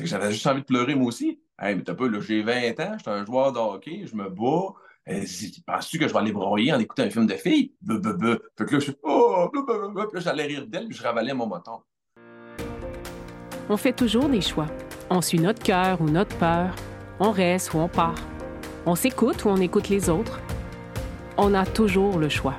C'est que j'avais juste envie de pleurer moi aussi. Hey, mais t'as pas, là, j'ai 20 ans, j'étais un joueur de hockey, je me bats. Euh, Penses-tu que je vais aller broyer en écoutant un film de filles? Be, be, be. Fait que là, je suis oh. Puis là, j'allais rire d'elle, puis je ravalais mon moton. On fait toujours des choix. On suit notre cœur ou notre peur. On reste ou on part. On s'écoute ou on écoute les autres. On a toujours le choix.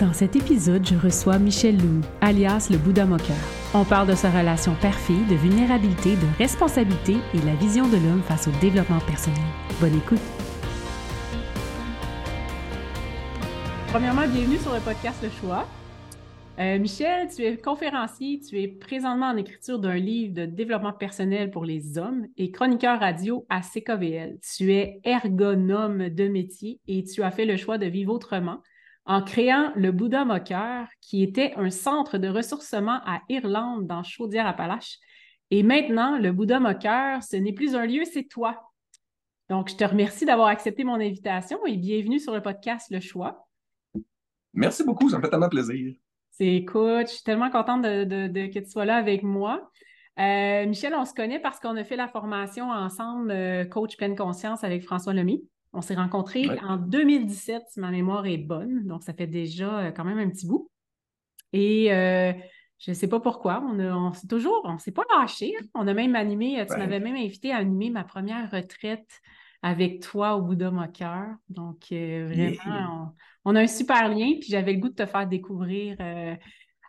Dans cet épisode, je reçois Michel Lou, alias le Bouddha Moqueur. On parle de sa relation père-fille, de vulnérabilité, de responsabilité et la vision de l'homme face au développement personnel. Bonne écoute. Premièrement, bienvenue sur le podcast Le Choix. Euh, Michel, tu es conférencier, tu es présentement en écriture d'un livre de développement personnel pour les hommes et chroniqueur radio à CKVL. Tu es ergonome de métier et tu as fait le choix de vivre autrement en créant le Bouddha Moqueur, qui était un centre de ressourcement à Irlande dans Chaudière-Appalaches. Et maintenant, le Bouddha Moqueur, ce n'est plus un lieu, c'est toi. Donc, je te remercie d'avoir accepté mon invitation et bienvenue sur le podcast Le Choix. Merci beaucoup, ça me fait tellement plaisir. C'est écoute, je suis tellement contente de, que tu sois là avec moi. Euh, Michel, on se connaît parce qu'on a fait la formation ensemble, euh, coach pleine conscience avec François Lemay. On s'est rencontrés en 2017, si ma mémoire est bonne. Donc, ça fait déjà euh, quand même un petit bout. Et je ne sais pas pourquoi, on, on s'est toujours, on ne s'est pas lâché. Hein. On a même animé, tu m'avais même invité à animer ma première retraite avec toi au Bouddha Moqueur. Donc, vraiment, on a un super lien, puis j'avais le goût de te faire découvrir euh,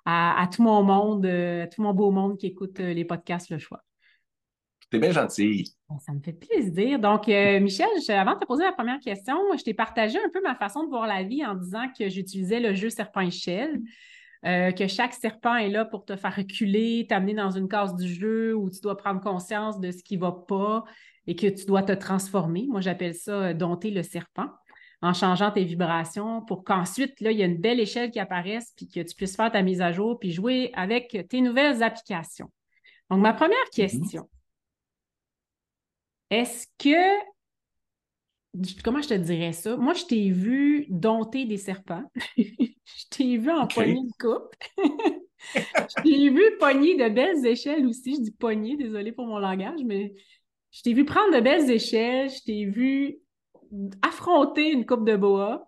à, tout mon monde, euh, tout mon beau monde qui écoute euh, les podcasts Le Choix. T'es bien gentil. Ben, ça me fait plaisir. Donc, Michel, avant de te poser la première question, je t'ai partagé un peu ma façon de voir la vie en disant que j'utilisais le jeu serpent-échelle. que chaque serpent est là pour te faire reculer, t'amener dans une case du jeu où tu dois prendre conscience de ce qui ne va pas et que tu dois te transformer. Moi, j'appelle ça dompter le serpent en changeant tes vibrations pour qu'ensuite, là, il y a une belle échelle qui apparaisse puis que tu puisses faire ta mise à jour puis jouer avec tes nouvelles applications. Donc, ma première mhm. question, est-ce que, comment je te dirais ça? Moi, je t'ai vu dompter des serpents. je t'ai vu en poignée de coupe. je t'ai vu pogner de belles échelles aussi. Je dis pogner, désolé pour mon langage, mais je t'ai vu prendre de belles échelles. Je t'ai vu affronter une coupe de boa,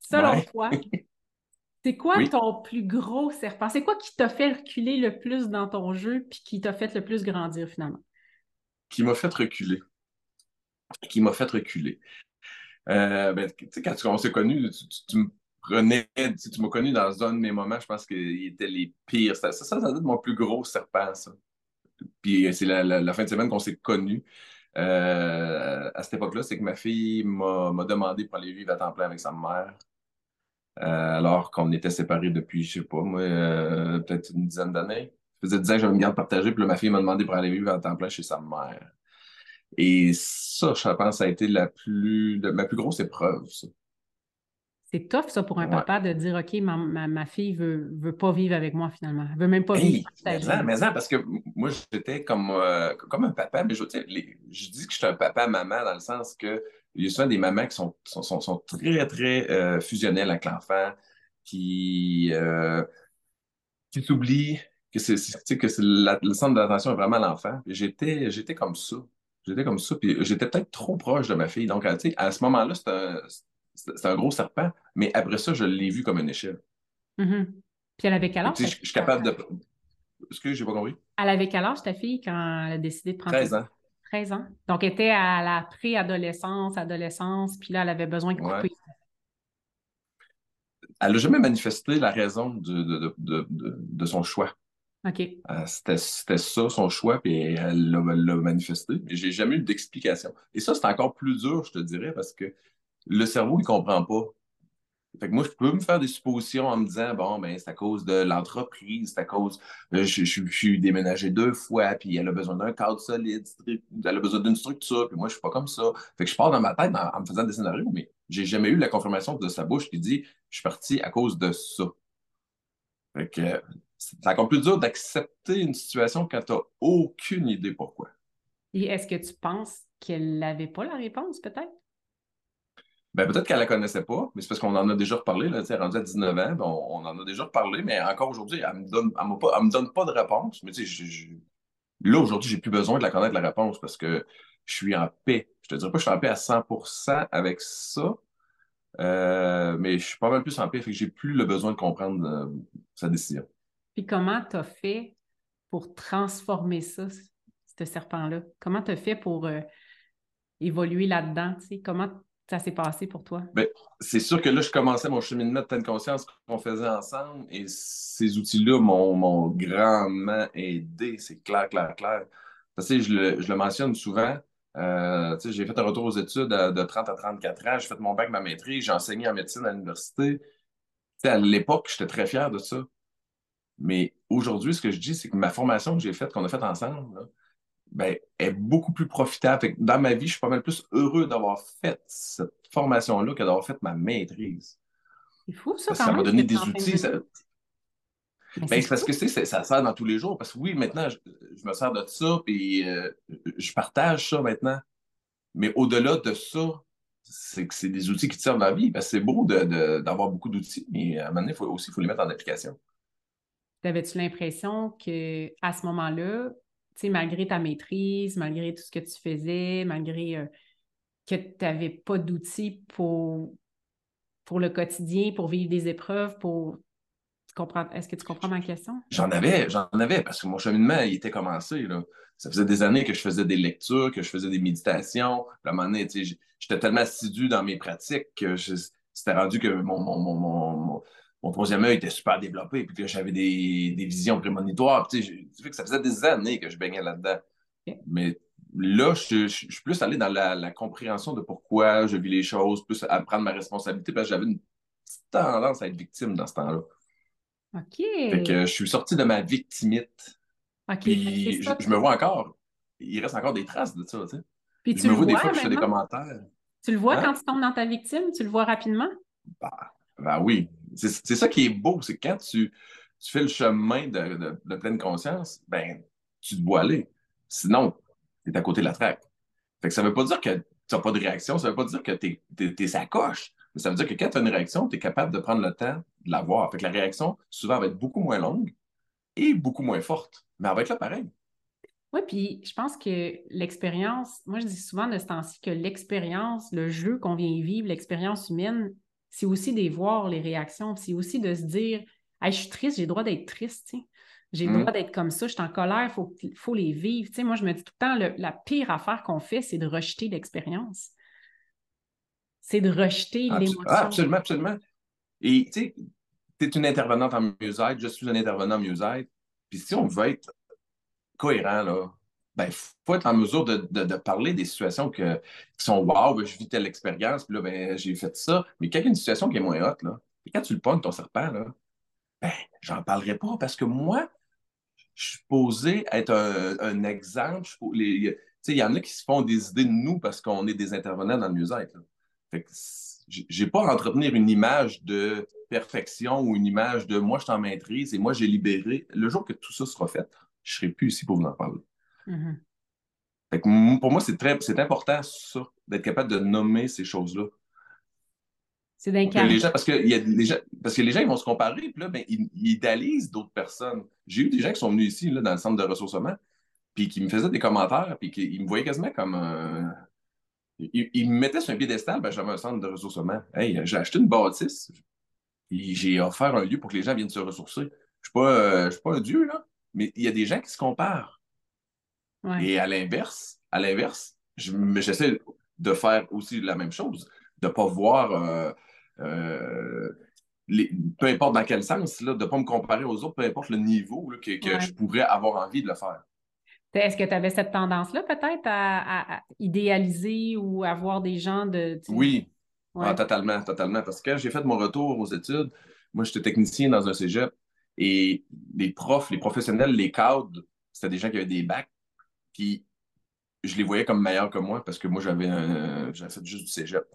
selon toi, c'est quoi ton plus gros serpent? C'est quoi qui t'a fait reculer le plus dans ton jeu puis qui t'a fait le plus grandir finalement? Qui m'a fait reculer. Qui m'a fait reculer. Euh, ben, quand on s'est connus, tu, me prenais, tu, m'as connu dans un de mes moments, je pense qu'il était les pires. Ça, ça, ça, ça mon plus gros serpent, ça. Puis c'est la, fin de semaine qu'on s'est connus. Euh, à cette époque-là, c'est que ma fille m'a demandé pour aller vivre à temps plein avec sa mère. Euh, alors qu'on était séparés depuis, je sais pas, moi, euh, peut-être une dizaine d'années. Ça faisait 10 ans que j'avais une garde partagée, puis là, ma fille m'a demandé pour aller vivre à temps plein chez sa mère. Et ça, je pense, ça a été la plus, ma plus grosse épreuve, ça. C'est tough, ça, pour un papa de dire OK, ma, ma, fille veut, veut pas vivre avec moi finalement. Elle veut même pas vivre. Mais ça, mais ça, parce que moi, j'étais comme, euh, comme un papa, mais je, je dis que je suis un papa-maman dans le sens que il y a souvent des mamans qui sont, sont, sont, très, très euh, fusionnelles avec l'enfant, qui, euh, qui s'oublient que, c'est, que le centre d'attention est vraiment l'enfant. J'étais, j'étais comme ça. J'étais comme ça, puis j'étais peut-être trop proche de ma fille. Donc, à ce moment-là, c'était c'est un gros serpent, mais après ça, je l'ai vu comme une échelle. Mm-hmm. Puis elle avait quel âge? Je, suis capable de. Excuse, j'ai pas compris. Elle avait quel âge, ta fille, quand elle a décidé de prendre 13 ans. 13 ans. Donc, elle était à la préadolescence, adolescence, puis là, elle avait besoin de couper. Elle n'a jamais manifesté la raison de, de, son choix. Euh, c'était ça, son choix, puis elle l'a manifesté. Mais j'ai jamais eu d'explication. Et ça, c'est encore plus dur, je te dirais, parce que le cerveau, il comprend pas. Fait que moi, je peux me faire des suppositions en me disant, bon, ben, c'est à cause de l'entreprise, c'est à cause, euh, je, suis déménagé deux fois, puis elle a besoin d'un cadre solide, elle a besoin d'une structure, puis moi, je suis pas comme ça. Fait que je pars dans ma tête en, me faisant des scénarios, mais j'ai jamais eu la confirmation de sa bouche qui dit, je suis parti à cause de ça. Fait que c'est encore plus dur d'accepter une situation quand tu n'as aucune idée pourquoi. Et est-ce que tu penses qu'elle n'avait pas la réponse, peut-être? Ben, peut-être qu'elle ne la connaissait pas, mais c'est parce qu'on en a déjà reparlé. Là, rendu à 19 ans, ben, on, en a déjà reparlé, mais encore aujourd'hui, elle ne me, donne, me donne pas de réponse. Mais tu sais, Là, aujourd'hui, j'ai plus besoin de la connaître la réponse parce que je suis en paix. Je te dirais pas que je suis en paix à 100% avec ça, euh, mais je suis pas mal plus en paix, fait que j'ai plus le besoin de comprendre euh, sa décision. Puis comment tu as fait pour transformer ça, ce serpent-là? Comment tu as fait pour euh, évoluer là-dedans? Comment ça s'est passé pour toi? Bien, c'est sûr que là, je commençais mon cheminement de pleine conscience qu'on faisait ensemble et ces outils-là m'ont grandement aidé. C'est clair, clair, clair. Sais, je le, je le mentionne souvent. Euh, j'ai fait un retour aux études de 30 à 34 ans. J'ai fait mon bac, ma maîtrise. J'ai enseigné en médecine à l'université. à l'époque, j'étais très fier de ça. Mais aujourd'hui, ce que je dis, c'est que ma formation que j'ai faite, qu'on a faite ensemble, ben, est beaucoup plus profitable. dans ma vie, je suis pas mal plus heureux d'avoir fait cette formation-là que d'avoir fait ma maîtrise. C'est fou, ça, Ça m'a donné des outils. Ben, c'est parce que ça sert dans tous les jours. Parce que oui, maintenant, je, me sers de ça, puis euh, je partage ça maintenant. Mais au-delà de ça, c'est que c'est des outils qui te servent dans la vie. c'est beau d'avoir beaucoup d'outils, mais à un moment donné, il faut aussi faut les mettre en application. Avais-tu l'impression qu'à ce moment-là, malgré ta maîtrise, malgré tout ce que tu faisais, malgré euh, que tu n'avais pas d'outils pour, pour le quotidien, pour vivre des épreuves, pour est-ce que tu comprends ma question? J'en avais, j'en avais, parce que mon cheminement, il était commencé. Là. Ça faisait des années que je faisais des lectures, que je faisais des méditations. À un moment donné, j'étais tellement assidu dans mes pratiques que c'était rendu que mon, mon, troisième œil était super développé, puis que j'avais des, visions prémonitoires. Tu sais, que ça faisait des années que je baignais là-dedans. Mais là, je, suis plus allé dans la, la, compréhension de pourquoi je vis les choses, plus à prendre ma responsabilité, parce que j'avais une petite tendance à être victime dans ce temps-là. OK. Fait que je suis sorti de ma victimite. OK. Puis je, me vois encore. Il reste encore des traces de ça, tu sais. Puis je me vois, des fois, je fais des commentaires. Tu le vois hein? quand tu tombes dans ta victime? Tu le vois rapidement? Bah, ben oui. C'est ça qui est beau, c'est quand tu, tu fais le chemin de, de, pleine conscience, ben, tu te vois aller. Sinon, tu es à côté de la traque. Fait que ça veut pas dire que tu n'as pas de réaction, ça veut pas dire que tu es, es, sa coche. Mais ça veut dire que quand tu as une réaction, tu es capable de prendre le temps de la voir. Fait que la réaction, souvent, va être beaucoup moins longue et beaucoup moins forte. Mais elle va être là pareil. Oui, puis je pense que l'expérience, moi je dis souvent de ce temps-ci que l'expérience, le jeu qu'on vient vivre, l'expérience humaine, c'est aussi de voir les réactions, c'est aussi de se dire je suis triste, j'ai le droit d'être triste, j'ai le mm. droit d'être comme ça, je suis en colère, il faut, faut, les vivre. moi, je me dis tout le temps, la pire affaire qu'on fait, c'est de rejeter l'expérience c'est de rejeter l'émotion. Ah, absolument, absolument. Et tu sais, tu es une intervenante en mieux-être, je suis un intervenant en mieux-être. Puis si on veut être cohérent, là, ben, faut être en mesure de, parler des situations qui sont wow, ben, je vis telle expérience, puis là, ben, j'ai fait ça. Mais quand il y a une situation qui est moins haute, là, et quand tu le pognes, ton serpent, là, ben, j'en parlerai pas parce que moi, je suis posé être un, exemple. Il y en a qui se font des idées de nous parce qu'on est des intervenants dans le mieux-être. Que j'ai pas à entretenir une image de perfection ou une image de moi, je t'en maîtrise et moi, j'ai libéré. Le jour que tout ça sera fait, je serai plus ici pour vous en parler. Que pour moi, c'est très c'est important, ça, d'être capable de nommer ces choses-là. C'est d'incarner. Parce que, y a les gens, parce que les gens ils vont se comparer, puis là, ben, ils, idéalisent d'autres personnes. J'ai eu des gens qui sont venus ici, là, dans le centre de ressourcement, puis qui me faisaient des commentaires, puis qui me voyaient quasiment comme un, il, me mettait sur un piédestal, ben, j'avais un centre de ressourcement. Hey, j'ai acheté une bâtisse, j'ai offert un lieu pour que les gens viennent se ressourcer. Je ne suis, pas, euh, suis pas un dieu, là, mais il y a des gens qui se comparent. Et à l'inverse, à l'inverse, j'essaie de faire aussi la même chose, de ne pas voir, euh, euh, peu importe dans quel sens, là, de ne pas me comparer aux autres, peu importe le niveau que, je pourrais avoir envie de le faire. Est-ce que tu avais cette tendance-là peut-être à, idéaliser ou à voir des gens de... Oui, ah, totalement, totalement. Parce que j'ai fait mon retour aux études, moi j'étais technicien dans un cégep et les profs, les professionnels, les cadres, c'était des gens qui avaient des bacs, puis je les voyais comme meilleurs que moi parce que moi j'avais fait juste du cégep.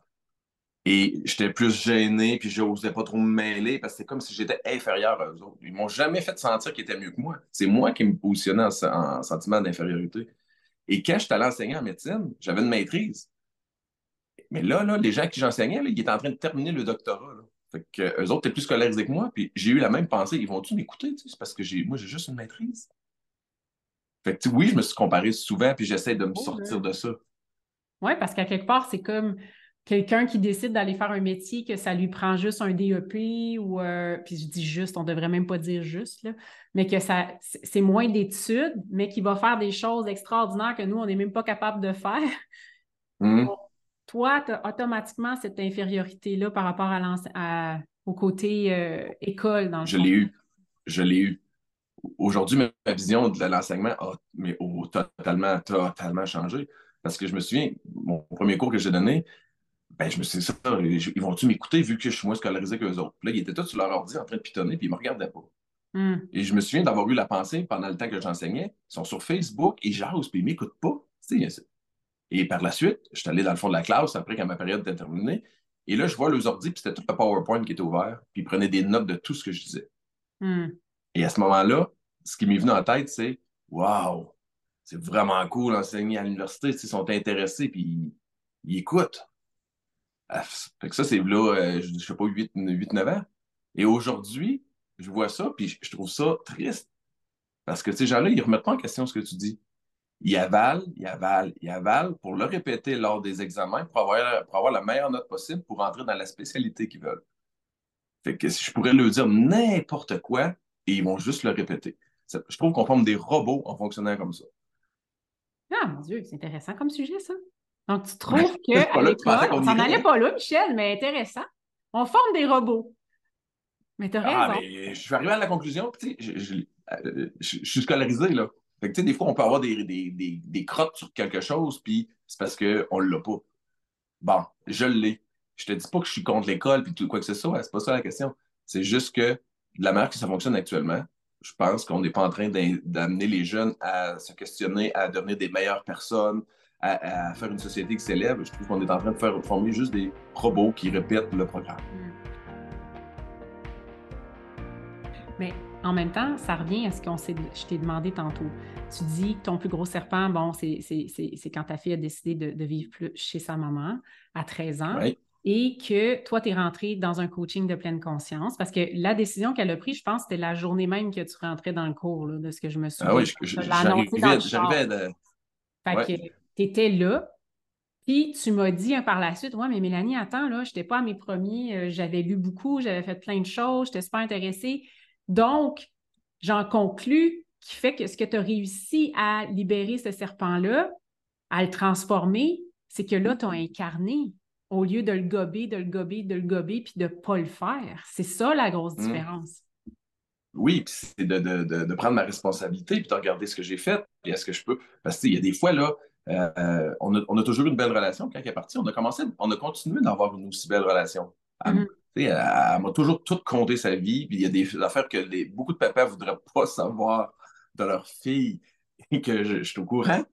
Et j'étais plus gêné, puis je n'osais pas trop me mêler parce que c'est comme si j'étais inférieur à eux autres. Ils m'ont jamais fait sentir qu'ils étaient mieux que moi. C'est moi qui me positionnais en, sentiment d'infériorité. Et quand j'étais allé enseigner en médecine, j'avais une maîtrise. Mais là, là les gens qui j'enseignais, ils étaient en train de terminer le doctorat. Que, eux autres étaient plus scolarisés que moi, puis j'ai eu la même pensée. Ils vont-tu m'écouter? C'est parce que moi, j'ai juste une maîtrise. Fait que, oui, je me suis comparé souvent, puis j'essaie de me sortir de ça. Oui, parce qu'à quelque part, c'est comme quelqu'un qui décide d'aller faire un métier que ça lui prend juste un DEP ou euh, puis je dis juste, on devrait même pas dire juste, là, mais que ça c'est moins d'études, mais qui va faire des choses extraordinaires que nous, on n'est même pas capable de faire. Mmh. Toi, tu as automatiquement cette infériorité-là par rapport à, au côté euh, école dans le Je l'ai eu. Je l'ai eu. Aujourd'hui, ma vision de l'enseignement a mais, totalement, totalement changé. Parce que je me souviens, mon premier cours que j'ai donné, ben, je me suis dit, ça, ils vont-tu m'écouter vu que je suis moins scolarisé qu'eux autres? Puis là, ils étaient tous sur leur ordi en train de pitonner, puis ils ne me regardaient pas. Hmm. Et je me souviens d'avoir eu la pensée pendant le temps que j'enseignais. Ils sont sur Facebook, ils jasent, puis ils ne m'écoutent pas. Et par la suite, je suis allé dans le fond de la classe après quand ma période était terminée. Et là, je vois leurs ordi, puis c'était tout le PowerPoint qui était ouvert, puis ils prenaient des notes de tout ce que je disais. Hmm. Et à ce moment-là, ce qui m'est venu en tête, c'est Waouh, c'est vraiment cool d'enseigner à l'université. Ils sont intéressés, puis ils écoutent. Ah, fait que ça, c'est là, euh, je, ne sais pas, 8-9 ans. Et aujourd'hui, je vois ça, puis je, trouve ça triste. Parce que ces gens-là, ils ne remettent pas en question ce que tu dis. Ils avalent, ils avalent, ils avalent pour le répéter lors des examens pour avoir, pour avoir la meilleure note possible pour entrer dans la spécialité qu'ils veulent. Fait que si je pourrais leur dire n'importe quoi, et ils vont juste le répéter. Je trouve qu'on forme des robots en fonctionnant comme ça. Ah, mon Dieu, c'est intéressant comme sujet, ça. Donc, tu trouves qu'à l'école, on s'en allait pas là, Michel, mais intéressant. On forme des robots. Mais tu as ah, raison. je suis arrivé à la conclusion, tu sais, je, suis scolarisé, là. Fait que, tu sais, des fois, on peut avoir des, des, crottes sur quelque chose, puis c'est parce qu'on ne l'a pas. Bon, je l'ai. Je te dis pas que je suis contre l'école, puis tout quoi que ce soit, c'est pas ça la question. C'est juste que de la manière que ça fonctionne actuellement, je pense qu'on n'est pas en train d'amener les jeunes à se questionner, à devenir des meilleures personnes, à, faire une société qui s'élève. Je trouve qu'on est en train de faire former juste des robots qui répètent le programme. Hmm. Mais en même temps, ça revient à ce qu'on je t'ai demandé tantôt. Tu dis que ton plus gros serpent, bon, c'est quand ta fille a décidé de, vivre plus chez sa maman à 13 ans. Et que toi, tu es rentré dans un coaching de pleine conscience parce que la décision qu'elle a prise, je pense, c'était la journée même que tu rentrais dans le cours, de ce que je me souviens. Ah oui, j'arrivais de. Fait que tu étais là, puis tu m'as dit hein, par la suite, ouais, mais Mélanie, attends, là, je n'étais pas à mes premiers, euh, j'avais lu beaucoup, j'avais fait plein de choses, j'étais super intéressée. Donc, j'en conclus qui fait que ce que tu as réussi à libérer ce serpent-là, à le transformer, c'est que là, tu as incarné au lieu de le gober, de le gober, de le gober, puis de ne pas le faire. C'est ça la grosse mmh. différence. Oui, puis c'est de, prendre ma responsabilité, puis de regarder ce que j'ai fait, puis est-ce que je peux? Parce qu'il y a des fois, là, euh, on, a, toujours eu une belle relation. Quand elle est partie, on a commencé, on a continué d'avoir une aussi belle relation. Elle, mm-hmm. m'a toujours tout compté sa vie. Puis il y a des affaires que beaucoup de papas ne voudraient pas savoir de leur fille et que je, suis au courant.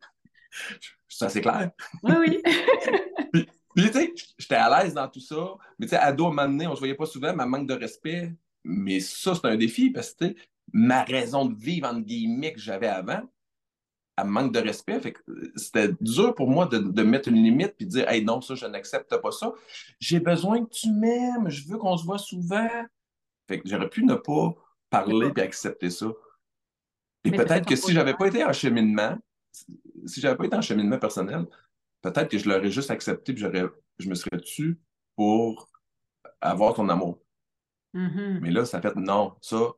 C'est assez clair. Oui, oui. puis, tu sais, j'étais à l'aise dans tout ça. Mais tu sais, ado, à un moment donné, on ne se voyait pas souvent, ma manque de respect. Mais ça, c'est un défi parce que ma raison de vivre, entre guillemets, que j'avais avant, elle manque de respect. Euh, c'était dur pour moi de, mettre une limite puis de dire Hey, non, ça, je n'accepte pas ça. J'ai besoin que tu m'aimes, je veux qu'on se voit souvent. Fait que j'aurais pu ne pas parler et accepter ça. Et peut-être que si j'avais pas été en cheminement, si j'avais pas été en cheminement personnel, peut-être que je l'aurais juste accepté et je me serais tu pour avoir ton amour. Mm-hmm. Mais là, ça fait non, ça,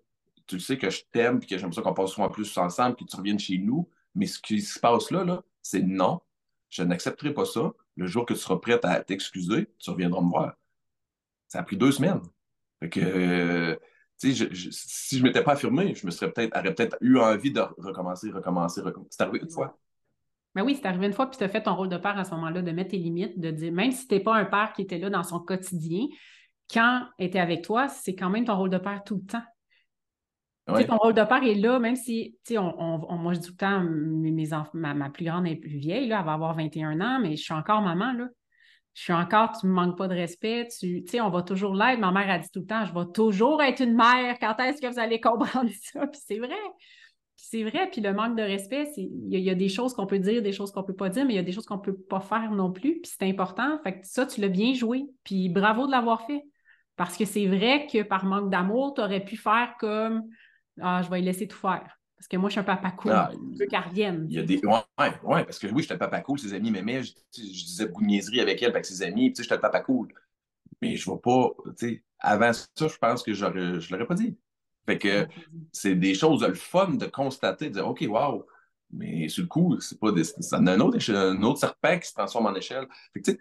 tu sais que je t'aime et que j'aime ça qu'on passe souvent plus ensemble, que tu reviennes chez nous. Mais ce qui se passe là, là c'est non, je n'accepterai pas ça. Le jour que tu seras prête à t'excuser, tu reviendras me voir. Ça a pris deux semaines. Fait que, euh, si je ne m'étais pas affirmé, je me serais peut-être, aurais peut-être eu envie de recommencer, recommencer, recommencer. C'est arrivé une fois. Mais oui, c'est arrivé une fois, puis tu as fait ton rôle de père à ce moment-là, de mettre tes limites, de dire, même si tu n'es pas un père qui était là dans son quotidien, quand il était avec toi, c'est quand même ton rôle de père tout le temps. Ton rôle de père est là, même si, on, moi, je dis tout le temps, mes, enfants, ma, plus grande est plus vieille, là, elle va avoir 21 ans, mais je suis encore maman, là. Je suis encore, tu ne me manques pas de respect, tu sais, on va toujours l'être. Ma mère a dit tout le temps, je vais toujours être une mère. Quand est-ce que vous allez comprendre ça? Puis c'est vrai. C'est vrai. Puis le manque de respect, il y, a des choses qu'on peut dire, des choses qu'on ne peut pas dire, mais il y a des choses qu'on ne peut pas faire non plus. Puis c'est important. Fait que ça, tu l'as bien joué. Puis bravo de l'avoir fait. Parce que c'est vrai que par manque d'amour, tu aurais pu faire comme ah, je vais laisser tout faire. Parce que moi, je suis un papa cool. Ah, je veux qu'elle Il y a des. Ouais, ouais, parce que oui, j'étais le papa cool, ses amis m'aimaient, je, je, disais beaucoup de niaiseries avec elle, avec ses amis, tu sais, j'étais le papa cool. Mais je ne vais pas, tu sais, avant ça, je pense que je ne l'aurais pas dit. Fait que c'est des choses le fun de constater, de dire OK, wow, mais sur le coup, c'est pas des, ça un autre, un autre serpent qui se transforme en échelle. Fait que tu sais,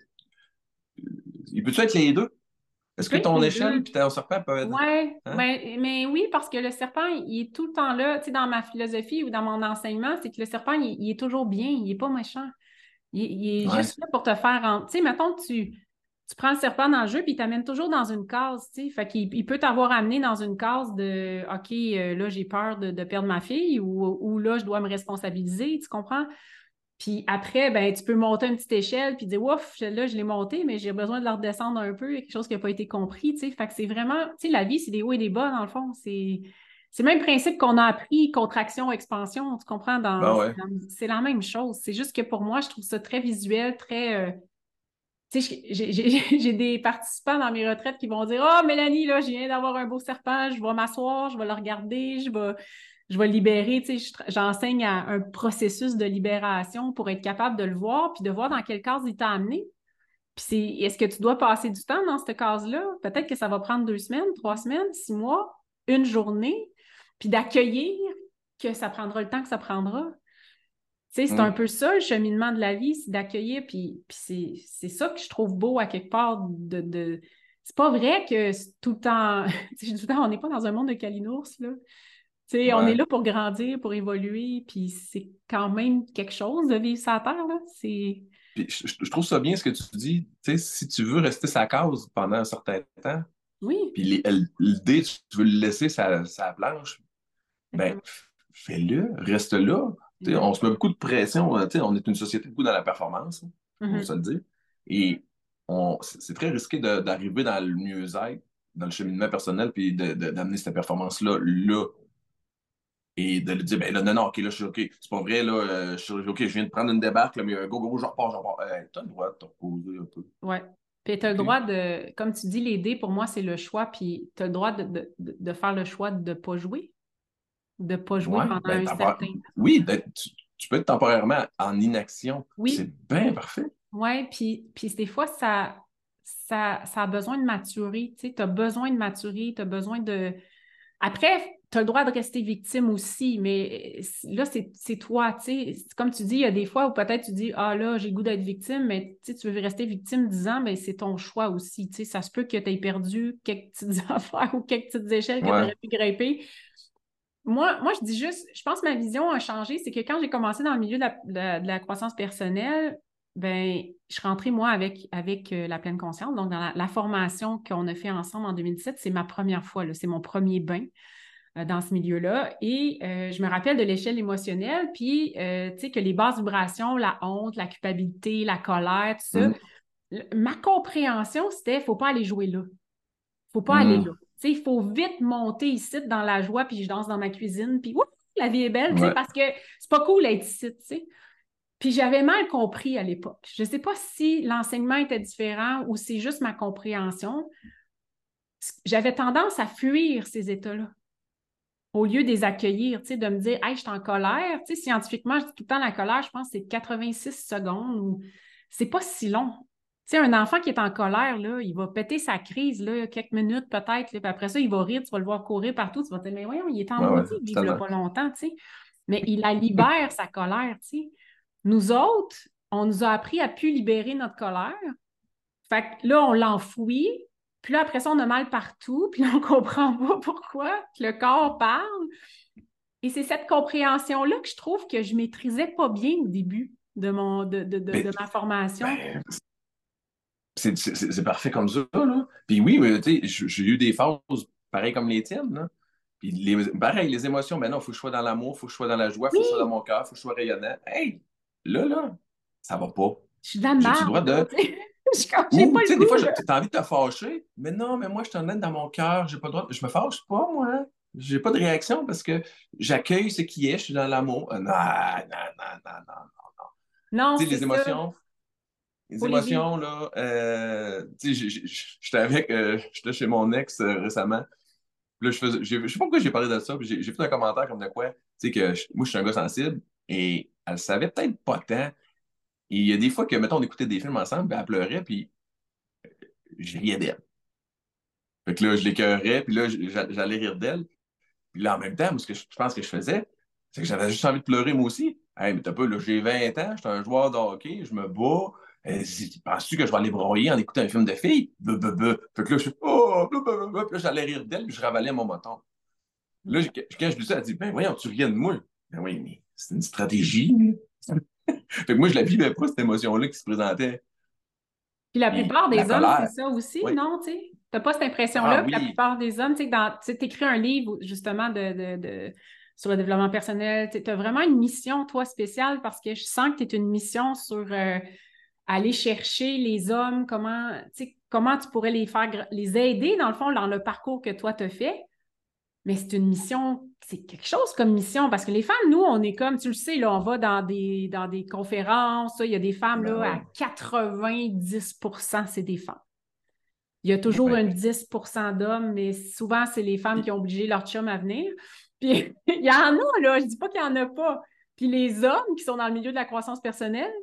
il peut-tu être les deux? Est-ce que ton échelle et ton serpent peuvent être. Oui, hein? mais, mais, oui, parce que le serpent, il est tout le temps là. Tu sais, dans ma philosophie ou dans mon enseignement, c'est que le serpent, il, est toujours bien, il n'est pas méchant. Il, est juste là pour te faire. Tu sais, mettons tu, tu prends le serpent dans le jeu, puis il t'amène toujours dans une case, tu sais. Fait qu'il il peut t'avoir amené dans une case de OK, euh, là, j'ai peur de, perdre ma fille ou, ou, là, je dois me responsabiliser, tu comprends? Puis après, ben, tu peux monter une petite échelle puis dire Ouf, là, je l'ai monté, mais j'ai besoin de la redescendre un peu, quelque chose qui n'a pas été compris. Tu sais. Fait que c'est vraiment, tu sais, la vie, c'est des hauts et des bas, dans le fond. C'est. C'est le même principe qu'on a appris, contraction, expansion, tu comprends? Dans, ben C'est la même chose. C'est juste que pour moi, je trouve ça très visuel, très. Euh, j'ai des participants dans mes retraites qui vont dire Oh, Mélanie, là, je viens d'avoir un beau serpent, je vais m'asseoir, je vais le regarder, je vais je vais libérer, tu sais, j'enseigne un processus de libération pour être capable de le voir, puis de voir dans quelle case il t'a amené. Puis est-ce que tu dois passer du temps dans cette case-là? Peut-être que ça va prendre deux semaines, trois semaines, six mois, une journée, puis d'accueillir que ça prendra le temps que ça prendra. Sais, c'est un mm. peu ça, le cheminement de la vie, c'est d'accueillir, puis, puis c'est ça que je trouve beau à quelque part de... de... C'est pas vrai que tout le temps, tout le temps, on n'est pas dans un monde de calinours, là. On est là pour grandir, pour évoluer, puis c'est quand même quelque chose de vivre sa terre. Là. je, trouve ça bien ce que tu dis. si tu veux rester sa cause pendant un certain temps, oui. puis l'idée, tu veux le laisser sa, sa planche, ben, fais-le, reste là. On se met beaucoup de pression. On est une société beaucoup dans la performance, on va mm-hmm. se le dire. Et c'est très risqué d'arriver dans le mieux-être, dans le cheminement personnel, puis d'amener cette performance-là là et de lui dire, ben là, non, non, OK, là, je suis OK. C'est pas vrai, là, euh, je suis OK, je viens de prendre une débarque, là, mais go, go, je repars, je repars. t'as le droit de te reposer un peu. Ouais. Puis tu as le droit de, comme tu dis, l'aider, pour moi, c'est le choix, puis tu as le droit de, de, de, faire le choix de ne pas jouer. De ne pas jouer pendant ben, un certain temps. Oui, tu, peux être temporairement en inaction. Oui. C'est bien parfait. Oui, puis, puis des fois, ça, ça, ça a besoin de maturer. Tu as besoin de maturer, tu as besoin de. Après, tu as le droit de rester victime aussi, mais là, c'est toi, tu sais. Comme tu dis, il y a des fois où peut-être tu dis, ah là, j'ai le goût d'être victime, mais tu veux rester victime 10 ans, mais c'est ton choix aussi, tu sais. Ça se peut que tu aies perdu quelques petites affaires ou quelques petites échelles que tu aurais pu grimper. Moi, moi, je dis juste, je pense que ma vision a changé, c'est que quand j'ai commencé dans le milieu de la, croissance personnelle, ben, je suis rentrée, moi, avec, avec euh, la pleine conscience. Donc, dans la, formation qu'on a fait ensemble en 2017, c'est ma première fois, c'est mon premier bain. Euh, dans ce milieu-là. Et euh, je me rappelle de l'échelle émotionnelle, puis tu sais, que les basses vibrations, la honte, la culpabilité, la colère, tout ça, mm. ma compréhension, c'était faut pas aller jouer là. faut pas aller mm. là. Tu sais, il faut vite monter ici dans la joie, puis je danse dans ma cuisine, puis la vie est belle, tu sais, parce que c'est pas cool d'être ici, tu sais. Puis j'avais mal compris à l'époque. Je ne sais pas si l'enseignement était différent ou c'est juste ma compréhension. J'avais tendance à fuir ces états-là au lieu de les accueillir, de me dire, hey, je suis en colère. Tu sais, scientifiquement, je dis tout le temps la colère, je pense que c'est 86 secondes ou c'est pas si long. Tu sais, un enfant qui est en colère, là, il va péter sa crise, là, quelques minutes peut-être, puis après ça, il va rire, tu vas le voir courir partout, tu vas te dire, mais voyons, il est en maudit, il ne pas longtemps, tu sais. Mais il la libère, sa colère, tu sais. Nous autres, on nous a appris à plus libérer notre colère. Fait que là, on l'enfouit, puis là, après ça, on a mal partout, puis là, on ne comprend pas pourquoi le corps parle. Et c'est cette compréhension-là que je trouve que je ne maîtrisais pas bien au début de, mon, de, de, de, ma formation. Ben, c'est parfait comme ça, là. Puis oui, tu sais, j'ai eu des phases pareilles comme les tiennes, là. Puis les, pareil, les émotions, ben non, il faut que je sois dans l'amour, il faut que je sois dans la joie, il faut que je sois dans mon cœur, il faut que je sois rayonnant. Hey, là, là, ça va pas. Je suis dans le droit de... sais, des fois, tu as envie de te fâcher, mais non, mais moi, je t'en aide dans mon cœur, j'ai pas le droit. Je me fâche pas, moi. J'ai pas de réaction parce que j'accueille ce qui est, je suis dans l'amour. Euh, non, non, non, non, non, non. Non, tu sais, les émotions. Les émotions, là, euh, tu sais, j'étais avec, euh, j'étais chez mon ex récemment. là, je faisais, je sais pas pourquoi j'ai parlé de ça, j'ai fait un commentaire comme de quoi, tu sais, que moi, je suis un gars sensible, et elle savait peut-être pas tant. Et il y a des fois que, mettons, on écoutait des films ensemble, ben, elle pleurait, puis je riais d'elle. Fait que là, je l'écœurais, puis là, j'allais rire d'elle. Puis là, en même temps, ce que je pense que je faisais, c'est que j'avais juste envie de pleurer moi aussi. Hey, mais t'as pas, là, j'ai 20 ans, j'étais un joueur de hockey, je me bats. Penses-tu que je vais aller broyer en écoutant un film de filles? Fait que là, je suis, oh, puis là, j'allais rire d'elle, puis je ravalais mon moton. Là, quand je lui dis ça, elle dit, ben voyons, tu riais de moi. Ben oui, mais c'est une stratégie. fait que moi, je la vivais pas, cette émotion-là qui se présentait. Puis la plupart des hommes, c'est ça aussi, non? Tu n'as pas cette impression-là ah, la plupart des hommes, tu sais, écris un livre justement de, sur le développement personnel, tu as vraiment une mission, toi, spéciale, parce que je sens que tu es une mission sur euh, aller chercher les hommes, comment, comment tu pourrais les faire, les aider, dans le fond, dans le parcours que toi, tu as fait mais c'est une mission, c'est quelque chose comme mission, parce que les femmes, nous, on est comme, tu le sais, là, on va dans des, dans des conférences, il y a des femmes, là, ben à 90% c'est des femmes. Il y a toujours un 10% d'hommes, mais souvent, c'est les femmes qui ont obligé leur chum à venir. Puis, il y en a, là, je dis pas qu'il n'y en a pas. Puis les hommes qui sont dans le milieu de la croissance personnelle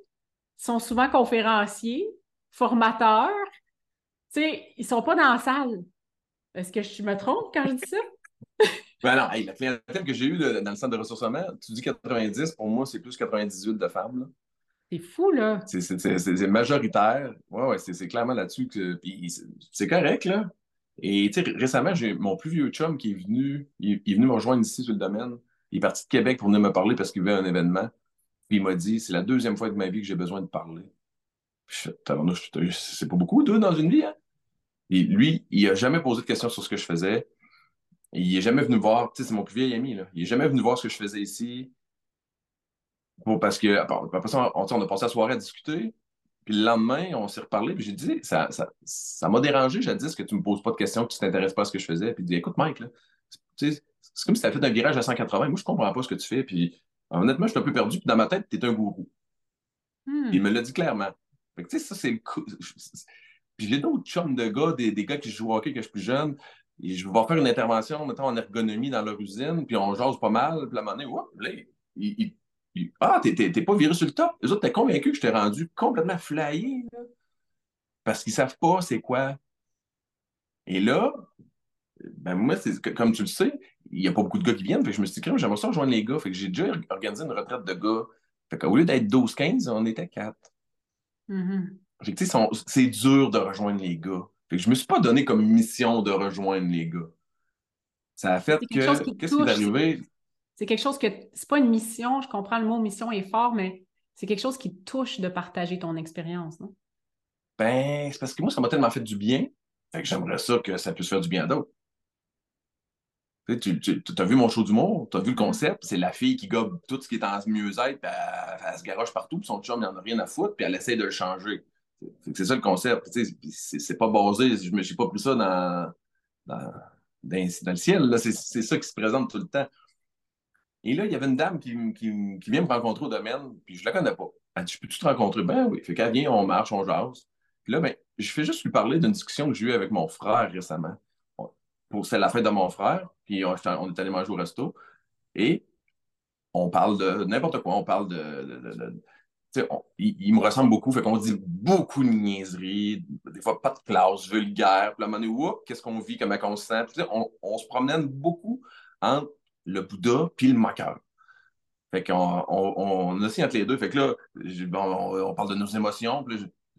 sont souvent conférenciers, formateurs. Tu sais, ils sont pas dans la salle. Est-ce que je me trompe quand je dis ça? ben non, la clientèle que j'ai eue dans le centre de ressources humaines, tu dis 90, pour moi, c'est plus 98 de femmes. C'est fou, là. C'est majoritaire. Ouais, ouais, c'est clairement là-dessus que. c'est correct, là. Et tu sais, récemment, j'ai mon plus vieux chum qui est venu, il, est venu me rejoindre ici sur le domaine. Il est parti de Québec pour venir me parler parce qu'il veut un événement. Puis il m'a dit c'est la deuxième fois de ma vie que j'ai besoin de parler. C'est pas beaucoup, deux dans une vie, hein? Et lui, il n'a jamais posé de questions sur ce que je faisais. Il n'est jamais venu voir, tu sais, c'est mon plus vieil ami, là. Il n'est jamais venu voir ce que je faisais ici. parce que, après ça, on, a passé la soirée à discuter. Puis le lendemain, on s'est reparlé, puis j'ai dit, ça, ça, m'a dérangé, j'ai dit que tu ne me poses pas de questions, que tu ne t'intéresses pas à ce que je faisais. Puis il dit, écoute, Mike, c'est comme si tu avais fait un virage à 180. Moi, je ne comprends pas ce que tu fais. Puis honnêtement, je suis un peu perdu. Puis dans ma tête, tu es un gourou. Hmm. Il me l'a dit clairement. Fait que, tu sais, ça, c'est Puis j'ai d'autres chums de gars, des, des, gars qui jouent au hockey que je suis plus jeune, je vais faire une intervention, mettons, en ergonomie dans leur usine, puis on jase pas mal, puis à un moment donné, il, ah, t'es pas viré sur le top. Les autres, t'es convaincu que je t'ai rendu complètement flyé, parce qu'ils savent pas c'est quoi. Et là, ben moi, comme tu le sais, n'y a pas beaucoup de gars qui viennent, fait que je me suis dit, j'aimerais ça rejoindre les gars, fait que j'ai déjà organisé une retraite de gars. Fait qu'au lieu d'être 12-15, on était 4. Mm-hmm. c'est dur de rejoindre les gars. Je ne je me suis pas donné comme mission de rejoindre les gars. Ça a fait que. Qu'est-ce qui est arrivé? C'est quelque chose que. C'est pas une mission, je comprends le mot mission est fort, mais c'est quelque chose qui touche de partager ton expérience, non? Ben, c'est parce que moi, ça m'a tellement fait du bien. que j'aimerais ça que ça puisse faire du bien à d'autres. Tu, as vu mon show d'humour, tu as vu le concept, c'est la fille qui gobe tout ce qui est en mieux-être, elle, elle, se garoche partout, puis son chum, il n'en a rien à foutre, puis elle essaie de le changer. C'est ça le concept. C'est pas basé, je ne suis pas plus ça dans, dans, le ciel. C'est ça qui se présente tout le temps. Et là, il y avait une dame qui, vient me rencontrer au domaine, puis je la connais pas. Elle dit peux-tu te rencontrer Ben oui. Fait qu'elle vient, on marche, on jase. Puis là, ben, je fais juste lui parler d'une discussion que j'ai eue avec mon frère récemment. C'est la fête de mon frère, puis on, est allé manger au resto. Et on parle de n'importe quoi. On parle de il, me ressemble beaucoup, fait qu'on dit beaucoup de niaiseries, des fois pas de classe, vulgaire, puis à un moment qu'est-ce qu'on vit, comment on se sent. on, se promène beaucoup entre le Bouddha puis le moqueur. Fait qu'on on, on, entre les deux. Fait que là, on, parle de nos émotions.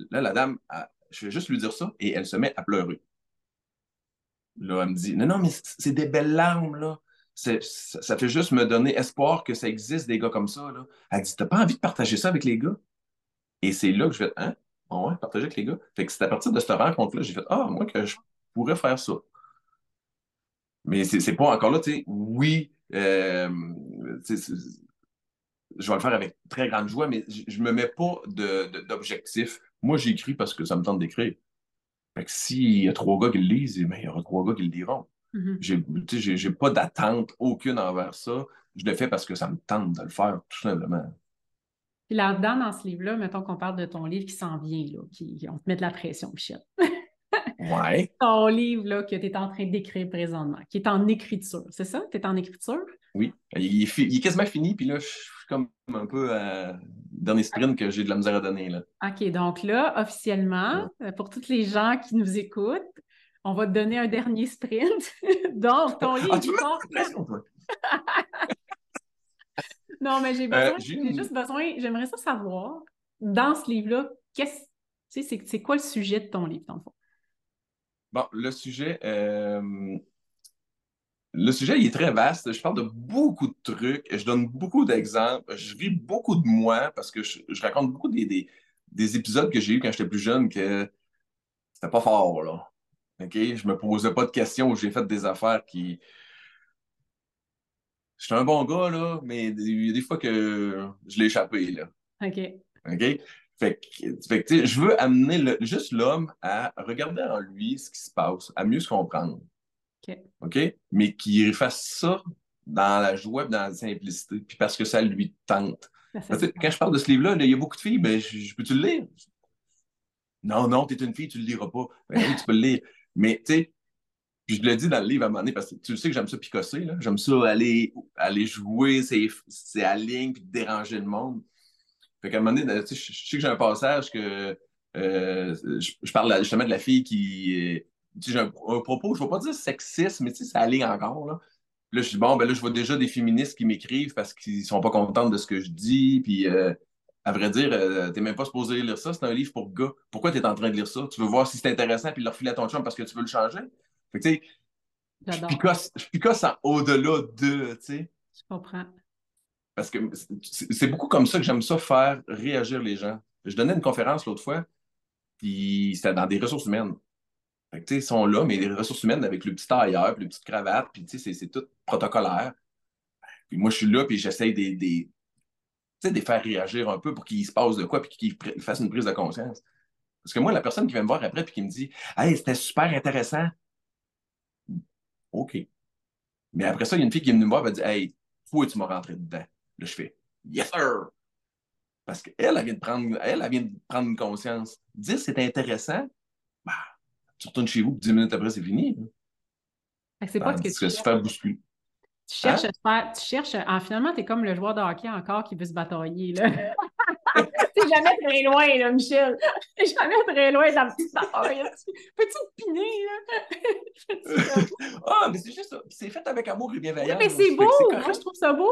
là, la dame, je vais juste lui dire ça et elle se met à pleurer. Là, elle me dit Non, non, mais c'est des belles larmes, là ça, fait juste me donner espoir que ça existe des gars comme ça. Là. Elle dit T'as pas envie de partager ça avec les gars? Et c'est là que je vais Hein? Ouais, partager avec les gars. Fait que c'est à partir de cette rencontre-là, j'ai fait Ah, moi, que je pourrais faire ça. Mais c'est pas encore là, tu sais, oui, euh, je vais le faire avec très grande joie, mais je me mets pas d'objectif. Moi, j'écris parce que ça me tente d'écrire. Fait que s'il y a trois gars qui le lisent, eh ben, il y aura trois gars qui le diront. Mm-hmm. J'ai pas d'attente aucune envers ça. Je le fais parce que ça me tente de le faire, tout simplement. Puis là-dedans, dans ce livre-là, mettons qu'on parle de ton livre qui s'en vient, là, qui, on te met de la pression, Michel. Ouais. ton livre là, que tu es en train d'écrire présentement, qui est en écriture. C'est ça? Tu es en écriture? Oui. Il est, il est, quasiment fini, puis là, je suis comme un peu à dernier sprint que j'ai de la misère à donner. Là. OK, donc là, officiellement, ouais. pour tous les gens qui nous écoutent, on va te donner un dernier sprint. donc, ton livre. Ah, tu toi? non, mais j'ai besoin, euh, j'ai juste besoin, j'aimerais ça savoir, dans ce livre-là, qu'est-ce c'est quoi le sujet de ton livre, dans le fond? Bon, le sujet, euh, le sujet, il est très vaste. Je parle de beaucoup de trucs, je donne beaucoup d'exemples, je vis beaucoup de moi parce que je, je raconte beaucoup des, des, des épisodes que j'ai eu quand j'étais plus jeune que c'était pas fort, là. OK? Je me posais pas de questions où j'ai fait des affaires qui. J'étais un bon gars, là, mais il y a des fois que je l'ai échappé, là. OK. OK? Fait que, fait que je veux amener le, juste l'homme à regarder en lui ce qui se passe, à mieux se comprendre. OK. OK? Mais qu'il fasse ça dans la joie, dans la simplicité, puis parce que ça lui tente. Parce que, quand je parle de ce livre-là, il y a beaucoup de filles, ben, je, je peux-tu le lire? Non, non, t'es une fille, tu le liras pas. Ben oui, tu peux le lire. Mais, tu sais, puis je le dis dans le livre à un moment donné, parce que tu sais que j'aime ça picosser. J'aime ça aller, aller jouer, c'est à ligne, puis déranger le monde. Fait qu'à un moment donné, je, je sais que j'ai un passage que euh, je, je, parle justement de la fille qui. Tu j'ai un, un, propos, je ne vais pas dire sexiste, mais tu ça aligne encore. Là. là, je dis, bon, ben là, je vois déjà des féministes qui m'écrivent parce qu'ils sont pas contents de ce que je dis. Puis, euh, à vrai dire, euh, t'es même pas supposé lire ça, c'est un livre pour gars. Pourquoi tu es en train de lire ça? Tu veux voir si c'est intéressant puis le refiler à ton chum parce que tu veux le changer? Fait que, tu sais, je picosse, je picosse au-delà de, tu sais. Je comprends. Parce que c'est beaucoup comme ça que j'aime ça faire réagir les gens. Je donnais une conférence l'autre fois, puis c'était dans des ressources humaines. Ils sont là, mais les ressources humaines avec le petit tailleur, le petit cravate, puis c'est tout protocolaire. Puis moi, je suis là, puis j'essaye de, de, les faire réagir un peu pour qu'ils se passe de quoi, puis qu'ils fassent une prise de conscience. Parce que moi, la personne qui vient me voir après, puis qui me dit Hey, c'était super intéressant. OK. Mais après ça, il y a une fille qui vient me voir et va dire Hey, pourquoi tu m'as rentré dedans? Là, je fais Yes, sir! Parce qu'elle, elle vient de prendre, elle, vient de prendre une conscience. Dire c'est intéressant, tu retournes chez vous, dix minutes après, c'est fini. C'est pas ce que tu se faire bousculer. Tu cherches, hein? tu cherches ah, finalement, tu es comme le joueur de hockey encore qui veut se batailler. Là. T'es jamais très loin, là, Michel. T'es jamais très loin de la petite bataille. Petite pinée, là? ah, mais c'est juste ça. C'est fait avec amour et bienveillance. mais c'est beau. Moi, je trouve ça beau.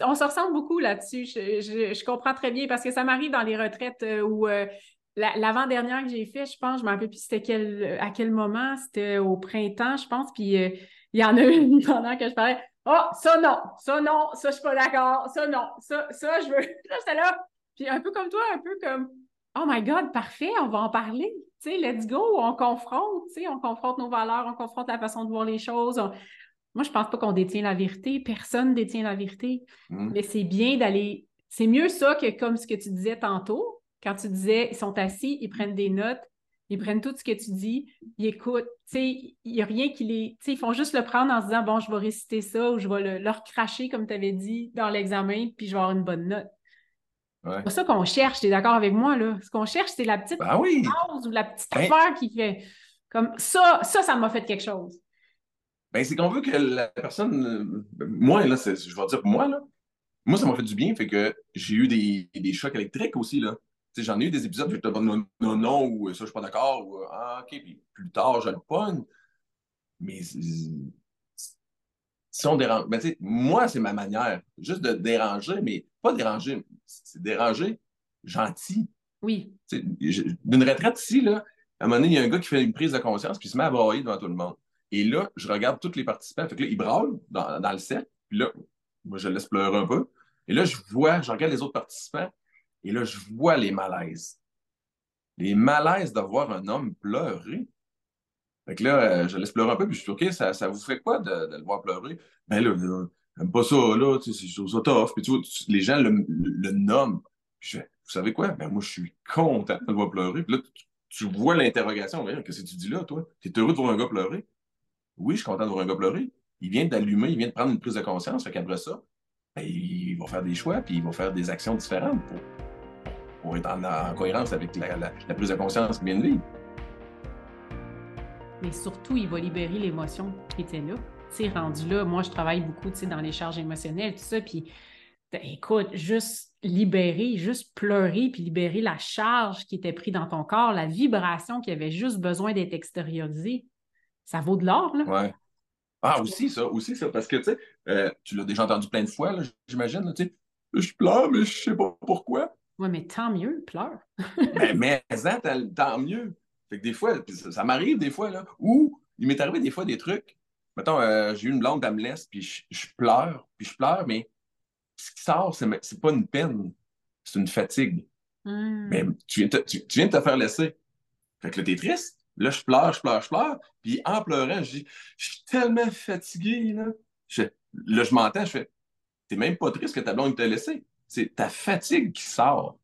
On se ressemble beaucoup là-dessus. Je, je, je, comprends très bien parce que ça m'arrive dans les retraites où. Euh, L'avant-dernière que j'ai fait, je pense, je ne me rappelle plus c'était quel, à quel moment, c'était au printemps, je pense, puis euh, il y en a une pendant que je parlais. Oh, ça non, ça non, ça je suis pas d'accord, ça non, ça, ça je veux. Là, j'étais là. Puis un peu comme toi, un peu comme Oh my God, parfait, on va en parler. Tu sais, let's go, on confronte, tu sais, on confronte nos valeurs, on confronte la façon de voir les choses. On... Moi, je pense pas qu'on détient la vérité. Personne détient la vérité. Mm. Mais c'est bien d'aller. C'est mieux ça que comme ce que tu disais tantôt, quand tu disais ils sont assis, ils prennent des notes, ils prennent tout ce que tu dis, ils écoutent. Il n'y a rien qui les. Ils font juste le prendre en se disant Bon, je vais réciter ça ou je vais le, leur cracher, comme tu avais dit, dans l'examen, puis je vais avoir une bonne note. Ouais. C'est pas ça qu'on cherche, tu es d'accord avec moi, là? Ce qu'on cherche, c'est la petite ben oui. chose ou la petite ben... affaire qui fait. Comme ça, ça, ça m'a fait quelque chose. Ben, c'est qu'on veut que la personne. Moi, là, je vais dire pour moi, là. Moi, ça m'a fait du bien, fait que j'ai eu des, des chocs électriques aussi, là j'en ai eu des épisodes où je te dis non, non, non, ou ça, je suis pas d'accord, ou ah, OK, puis plus tard, je le pogne. Mais si on dérange, ben, moi, c'est ma manière, juste de déranger, mais pas déranger, c'est déranger gentil. Oui. D'une retraite ici, là, à un moment donné, il y a un gars qui fait une prise de conscience, puis il se met à brailler devant tout le monde. Et là, je regarde tous les participants. Fait que là, ils braillent dans, dans le cercle, puis là, moi, je laisse pleurer un peu. Et là, je vois, je regarde les autres participants, et là, je vois les malaises. Les malaises de voir un homme pleurer. Fait que là, euh, je laisse pleurer un peu, puis je suis OK, ça, ça vous fait quoi de, le voir pleurer? Ben là, j'aime pas ça, là, tu sais, c'est ça tough. Puis tu vois, les gens le, le, nomment. Puis je fais, vous savez quoi? Ben moi, je suis content de le voir pleurer. Puis là, tu, tu vois l'interrogation. Qu'est-ce que tu dis là, toi? Tu es heureux de voir un gars pleurer? Oui, je suis content de voir un gars pleurer. Il vient d'allumer, il vient de prendre une prise de conscience. Fait qu'après ça, ben, il va faire des choix, puis il va faire des actions différentes pour, pour être en, en cohérence avec la, la, la, prise de conscience qu'il vient de vivre. mais surtout, il va libérer l'émotion qui était là. Tu rendu là, moi, je travaille beaucoup, tu sais, dans les charges émotionnelles, tout ça, puis ben, écoute, juste libérer, juste pleurer, puis libérer la charge qui était prise dans ton corps, la vibration qui avait juste besoin d'être extériorisée, ça vaut de l'or, là. Ouais. Ah, aussi ça, aussi ça, parce que, tu sais, euh, tu l'as déjà entendu plein de fois, j'imagine, tu sais, je pleure, mais je sais pas pourquoi. Oui, mais tant mieux, pleure. ben, mais tant mieux. Fait que des fois, ça, m'arrive des fois, là, où il m'est arrivé des fois des trucs. Mettons, euh, j'ai eu une blonde, elle me laisse, puis je, pleure, puis je pleure, mais ce qui sort, c'est pas une peine, c'est une fatigue. Hmm. Mais tu viens, tu, viens de te faire laisser. Fait que là, t'es triste. Là, je pleure, je pleure, je pleure. Puis en pleurant, je dis, je suis tellement fatigué, là. Je, là, je m'entends, je fais, t'es même pas triste que ta blonde t'a laissé. C'est ta fatigue qui sort.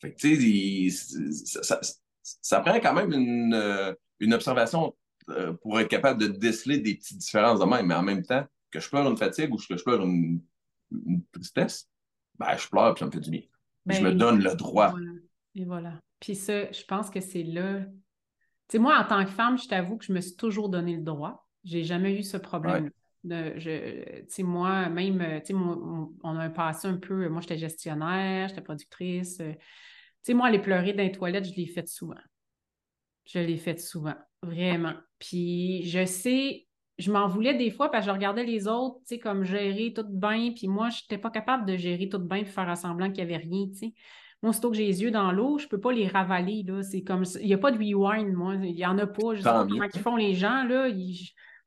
Fait que, tu sais, ça, ça, prend quand même une, euh, une observation euh, pour être capable de déceler des petites différences de même, mais en même temps, que je pleure une fatigue ou que je pleure une, tristesse, ben, je pleure et ça me fait du bien. je me ben, donne le droit. Et voilà. Puis ça, je pense que c'est là. Tu sais, moi, en tant que femme, je t'avoue que je me suis toujours donné le droit. J'ai jamais eu ce problème. De, je, tu sais, moi, même, tu sais, on a un passé un peu. Moi, j'étais gestionnaire, j'étais productrice. Tu sais, moi, aller pleurer dans les toilettes, je l'ai fait souvent. Je l'ai fait souvent, vraiment. Puis je sais, je m'en voulais des fois parce que je regardais les autres, tu sais, comme gérer tout bien, puis moi, je n'étais pas capable de gérer tout bien et faire semblant qu'il n'y avait rien, tu sais. Moi, aussitôt que j'ai les yeux dans l'eau, je ne peux pas les ravaler, là. C'est comme... Il n'y a pas de rewind, moi. Il n'y en a pas. Je sais pas comment ils font les gens, là.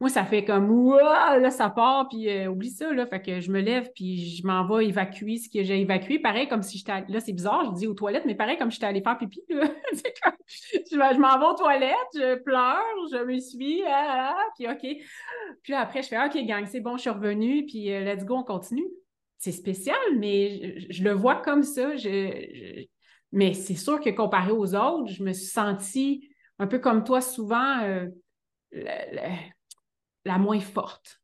Moi, ça fait comme Ouah! là, ça part, puis euh, oublie ça, là. Fait que je me lève, puis je m'en vais évacuer ce que j'ai évacué. Pareil comme si j'étais. Là, c'est bizarre, je dis aux toilettes, mais pareil comme si j'étais allée faire pipi, là. je, m'en vais aux toilettes, je pleure, je me suis, ah, ah, ah, puis OK. Puis après, je fais OK, gang, c'est bon, je suis revenue, puis euh, let's go, on continue. C'est spécial, mais je, le vois comme ça. Mais c'est sûr que comparé aux autres, je me suis sentie un peu comme toi souvent. Euh, la moins forte.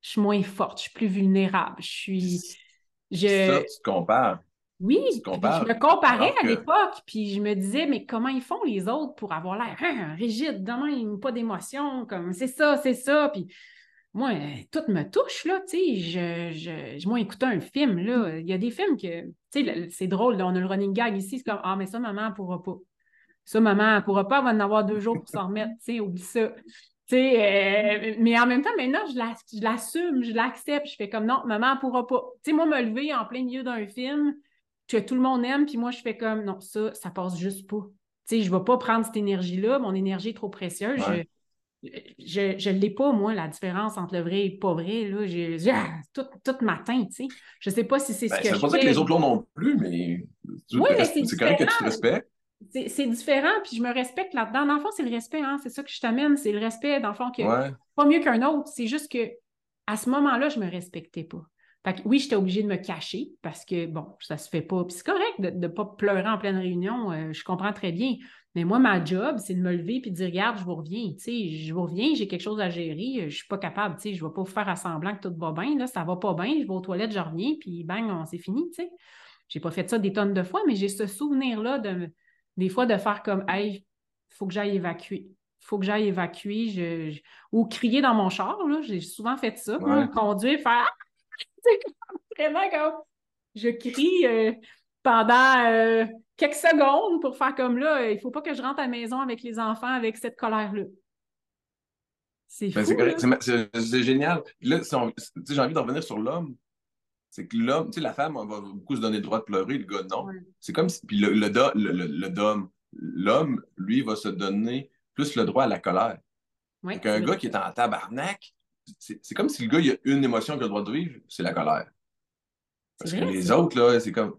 Je suis moins forte, je suis plus vulnérable. Je suis. Je... Ça, tu te compares. Oui, je me comparais à l'époque, puis je me disais, mais comment ils font les autres pour avoir l'air hein, rigide, demain, pas d'émotion, comme c'est ça, c'est ça, puis moi, tout me touche, là, tu sais, je, je, je, moi, écouter un film, là, il y a des films que, tu sais, c'est drôle, on a le running gag ici, c'est comme, ah, mais ça, maman, elle pourra pas. Ça, maman, elle pourra pas, elle va en avoir deux jours pour s'en remettre, tu sais, oublie ça. Euh, mais en même temps, maintenant, je l'assume, je l'accepte. Je fais comme non, maman ne pourra pas. Tu sais, moi, me lever en plein milieu d'un film que tout le monde aime, puis moi, je fais comme non, ça, ça passe juste pas. Tu sais, je ne vais pas prendre cette énergie-là, mon énergie est trop précieuse. Je ne l'ai pas, moi, la différence entre le vrai et le pas vrai. Là. Ah, tout, tout matin, tu sais. Je ne sais pas si c'est ce ben, que je C'est pas ça que les autres l'ont non plus, mais, oui, c'est correct que tu te respectes c'est différent, puis je me respecte là-dedans. Dans le fond, c'est le respect, hein? c'est ça que je t'amène, c'est le respect, dans le fond, que pas mieux qu'un autre. C'est juste que à ce moment-là, je me respectais pas. Fait que, oui, j'étais obligée de me cacher parce que, bon, ça se fait pas. Puis c'est correct de ne pas pleurer en pleine réunion, euh, je comprends très bien. Mais moi, ma job, c'est de me lever et de dire, regarde, je vous reviens, tu sais, je vous reviens, j'ai quelque chose à gérer, euh, je suis pas capable, tu sais, je vais pas vous faire à semblant que tout va bien, là, ça va pas bien, je vais aux toilettes, je reviens, puis bang, c'est fini, tu sais. J'ai pas fait ça des tonnes de fois, mais j'ai ce souvenir-là de des fois, de faire comme Hey, il faut que j'aille évacuer. Il faut que j'aille évacuer. Je, Ou crier dans mon char. J'ai souvent fait ça. conduire, faire C'est vraiment comme je crie euh, pendant euh, quelques secondes pour faire comme là. Il ne faut pas que je rentre à la maison avec les enfants avec cette colère-là. C'est ben, C'est génial. là, j'ai envie de revenir sur l'homme. C'est que l'homme, tu sais, la femme va beaucoup se donner le droit de pleurer, le gars, non. C'est comme si. Puis le, le, le, l'homme, lui, va se donner plus le droit à la colère. Ouais, un gars qui est en tabarnak, c'est comme si le gars, il a une émotion qu'il a le droit de vivre, c'est la colère. Parce que les autres, là, c'est comme.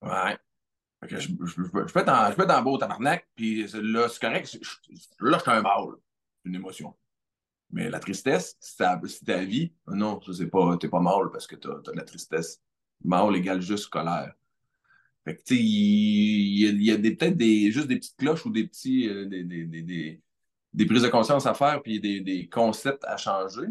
Ouais. je, je, je, peux être en, je peux être en beau tabarnak, puis là, c'est correct. là, je suis un mâle. Une émotion. Mais la tristesse, c'est ta, vie. Non, ça, c'est pas, t'es pas mal parce que t'as as de la tristesse. Mal égale juste colère. Fait que, tu sais, il y a, peut-être des, juste des petites cloches ou des petits, euh, des, des, des, prises de conscience à faire puis des, concepts à changer.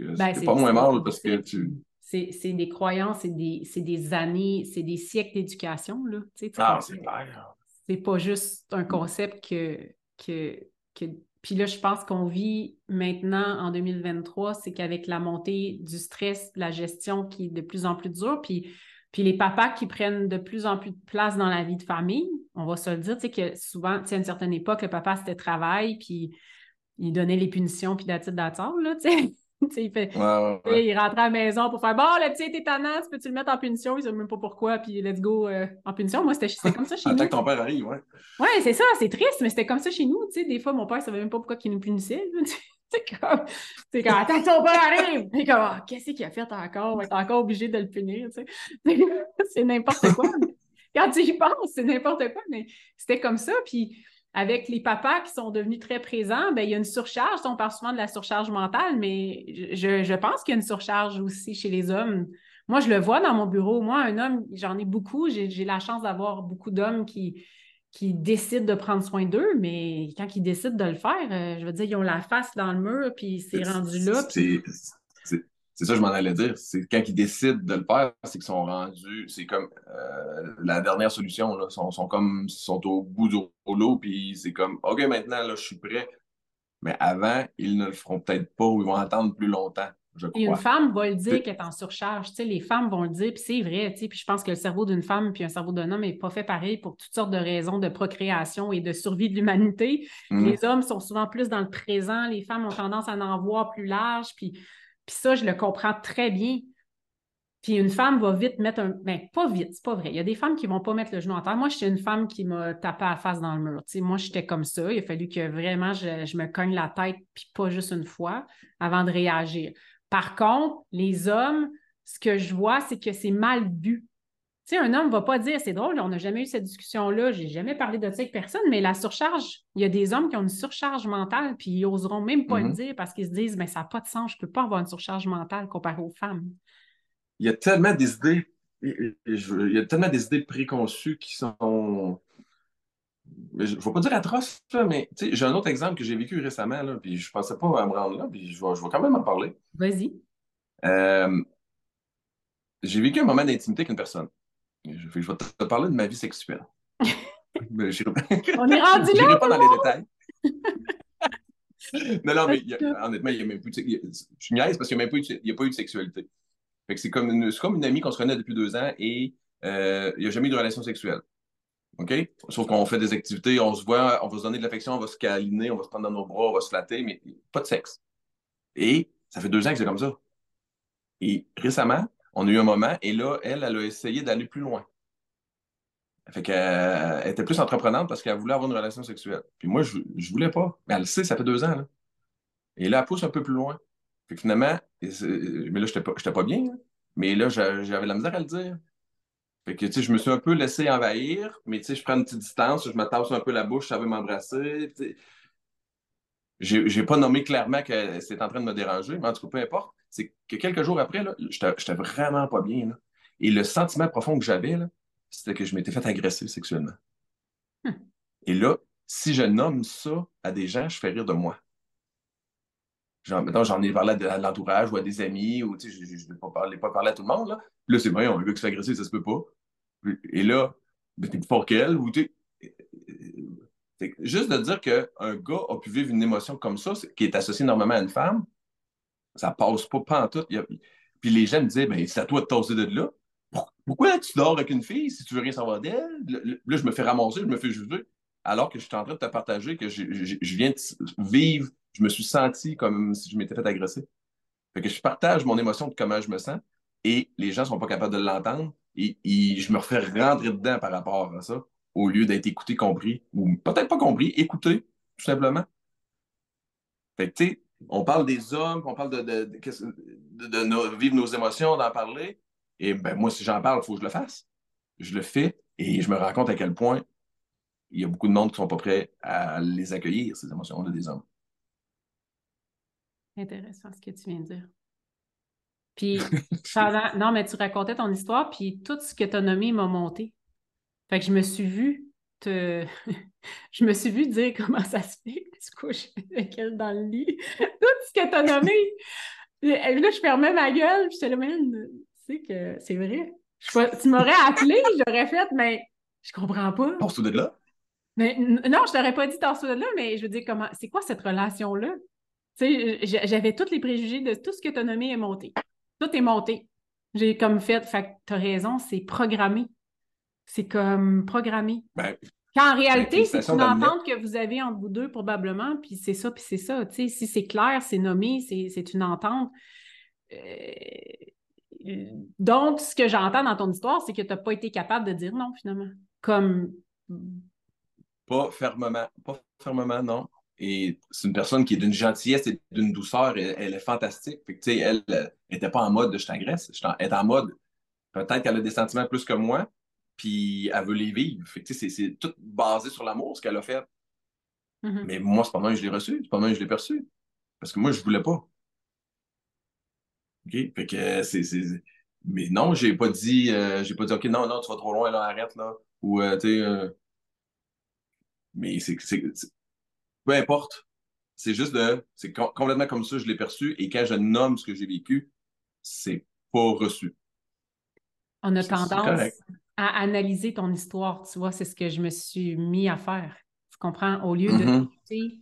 Ben, c'est pas moins mal parce que tu. C'est des croyances, c'est des, des, années, c'est des siècles d'éducation. Là. ah, c'est clair. C'est pas juste un concept que, que, que Puis là, je pense qu'on vit maintenant en 2023, c'est qu'avec la montée du stress, la gestion qui est de plus en plus dure, puis, puis les papas qui prennent de plus en plus de place dans la vie de famille, on va se le dire, tu sais, que souvent, tu sais, à une certaine époque, le papa, c'était travail, puis il donnait les punitions, puis la d'attente, là, tu sais. il, fait, il rentrait à la maison pour faire Bon, le petit est étonnant, tu peux-tu le mettre en punition? Il ne sait même pas pourquoi, puis let's go euh, en punition. Moi, c'était comme ça chez nous. Attends que ton père arrive, ouais. Ouais, c'est ça, c'est triste, mais c'était comme ça chez nous. Tu sais, des fois, mon père ne savait même pas pourquoi il nous punissait. c'est comme, c'est comme, attends que ton père arrive! Et comme, oh, qu'est-ce qu'il a fait encore? On est encore obligé de le punir, tu sais. c'est n'importe quoi. Quand tu y penses, c'est n'importe quoi, mais c'était comme ça. Puis avec les papas qui sont devenus très présents, ben, il y a une surcharge. On parle souvent de la surcharge mentale, mais je, pense qu'il y a une surcharge aussi chez les hommes. Moi, je le vois dans mon bureau. Moi, un homme, j'en ai beaucoup. J'ai la chance d'avoir beaucoup d'hommes qui, qui décident de prendre soin d'eux, mais quand ils décident de le faire, euh, je veux dire, ils ont la face dans le mur, puis c'est rendu là. C'est ça que je m'en allais dire. C'est quand ils décident de le faire, c'est qu'ils sont rendus. C'est comme euh, la dernière solution. Là. Ils sont, sont, comme sont au bout du rouleau, puis c'est comme OK, maintenant, là, je suis prêt. Mais avant, ils ne le feront peut-être pas ou ils vont attendre plus longtemps. Je crois. Et une femme va le dire qu'elle est en surcharge. Tu sais, les femmes vont le dire, puis c'est vrai. Tu sais, puis je pense que le cerveau d'une femme puis un cerveau d'un homme n'est pas fait pareil pour toutes sortes de raisons de procréation et de survie de l'humanité. Mm-hmm. Les hommes sont souvent plus dans le présent, les femmes ont tendance à en voir plus large. Puis puis ça, je le comprends très bien. Puis une femme va vite mettre un. Ben, pas vite, c'est pas vrai. Il y a des femmes qui vont pas mettre le genou en terre. Moi, j'étais une femme qui m'a tapé à la face dans le mur. moi, j'étais comme ça. Il a fallu que vraiment je, me cogne la tête, puis pas juste une fois, avant de réagir. Par contre, les hommes, ce que je vois, c'est que c'est mal vu. Tu sais, un homme ne va pas dire c'est drôle, on n'a jamais eu cette discussion-là, j'ai jamais parlé de ça avec personne, mais la surcharge, il y a des hommes qui ont une surcharge mentale, puis ils n'oseront même pas le mm-hmm. dire parce qu'ils se disent mais ça n'a pas de sens, je ne peux pas avoir une surcharge mentale comparée aux femmes. Il y a tellement des idées, il y a tellement des idées préconçues qui sont. Je ne vais pas dire atroces, mais j'ai un autre exemple que j'ai vécu récemment, là, puis je ne pensais pas à me rendre là, puis je vais, je vais quand même en parler. Vas-y. Euh, j'ai vécu un moment d'intimité avec une personne. Je, vais te parler de ma vie sexuelle. On est rendu là! Je pas dans les détails. non, non, mais honnêtement, il y a même plus de, je niaise parce qu'il n'y a même pas eu, a pas eu de sexualité. c'est comme, une, comme une amie qu'on se connaît depuis deux ans et euh, il n'y a jamais eu de relation sexuelle. OK? Sauf qu'on fait des activités, on se voit, on va se donner de l'affection, on va se câliner, on va se prendre dans nos bras, on va se flatter, mais pas de sexe. Et ça fait deux ans que c'est comme ça. Et récemment, on a eu un moment et là, elle, elle a essayé d'aller plus loin. Fait qu'elle euh, était plus entreprenante parce qu'elle voulait avoir une relation sexuelle. Puis moi, je, ne voulais pas. Mais elle le sait, ça fait deux ans. Là. Et là, elle pousse un peu plus loin. Fait que finalement, mais là, je n'étais pas, bien. Mais là, j'avais la misère à le dire. Fait que, tu sais, je me suis un peu laissé envahir, mais tu sais, je prends une petite distance, je me tasse un peu la bouche, ça veut m'embrasser. J'ai pas nommé clairement que c'est en train de me déranger, mais en tout cas, peu importe. C'est que quelques jours après, j'étais vraiment pas bien. Là. Et le sentiment profond que j'avais, c'était que je m'étais fait agresser sexuellement. Hmm. Et là, si je nomme ça à des gens, je fais rire de moi. Genre, maintenant, j'en ai parlé à l'entourage ou à des amis, ou tu sais, je ne vais pas parler, pas parler à tout le monde. Là, là c'est vrai, un gars qui se fait agresser, ça se peut pas. Et là, ben, t'es plus fort qu'elle, ou tu Juste de dire qu'un gars a pu vivre une émotion comme ça, qui est associée normalement à une femme, ça passe pas, pas en tout. Puis les gens me disaient, ben, c'est à toi de tasser de là. Pourquoi tu dors avec une fille si tu veux rien savoir d'elle? Là, je me fais ramasser, je me fais juger, alors que je suis en train de te partager que je, viens de vivre, je me suis senti comme si je m'étais fait agresser. Fait que je partage mon émotion de comment je me sens et les gens ne sont pas capables de l'entendre et, je me refais rentrer dedans par rapport à ça au lieu d'être écouté, compris, ou peut-être pas compris, écouté, tout simplement. Fait que, tu sais, on parle des hommes, on parle de, de, vivre nos émotions, d'en parler. Et ben moi, si j'en parle, il faut que je le fasse. Je le fais et je me rends compte à quel point il y a beaucoup de monde qui ne sont pas prêts à les accueillir, ces émotions-là des hommes. Intéressant ce que tu viens de dire. Puis, non, mais tu racontais ton histoire, puis tout ce que tu as nommé m'a monté. Fait que je me suis vue te... je me suis vue dire comment ça se fait que tu couches avec elle dans le lit. Tout ce que tu as nommé. là, je fermais ma gueule, puis j'étais là, tu sais que c'est vrai. tu m'aurais appelé, j'aurais fait, mais je comprends pas. Ce de là? Mais non, je t'aurais pas dit dans ce là mais je veux dire, comment c'est quoi cette relation-là? Tu sais, j'avais tous les préjugés de tout ce que tu as nommé est monté. Tout est monté. J'ai comme fait, fait tu as raison, c'est programmé. C'est comme programmé. Ben, Quand en réalité, c'est une entente que vous avez entre vous deux, probablement, puis c'est ça, puis c'est ça. Si c'est clair, c'est nommé, c'est une entente. Euh, donc, ce que j'entends dans ton histoire, c'est que tu n'as pas été capable de dire non, finalement. Comme. Pas fermement. Pas fermement, non. Et c'est une personne qui est d'une gentillesse et d'une douceur. Elle, est fantastique. Fait que, elle n'était pas en mode je t'agresse. Elle est en mode peut-être qu'elle a des sentiments plus que moi, puis elle veut les vivre. Fait que, c'est, tout basé sur l'amour, ce qu'elle a fait. Mm-hmm. Mais moi, c'est pas moi que je l'ai reçu. C'est pas moi que je l'ai perçu. Parce que moi, je voulais pas. OK? Fait que c'est. Mais non, j'ai pas dit euh, j'ai pas dit OK, non, non, tu vas trop loin, là, arrête, là. Ou euh, tu sais. Euh, mais c'est peu importe. C'est juste de. C'est complètement comme ça, je l'ai perçu. Et quand je nomme ce que j'ai vécu, c'est pas reçu. On a tendance à analyser ton histoire, tu vois, c'est ce que je me suis mis à faire. Tu comprends? Au lieu de mm-hmm. t'écouter,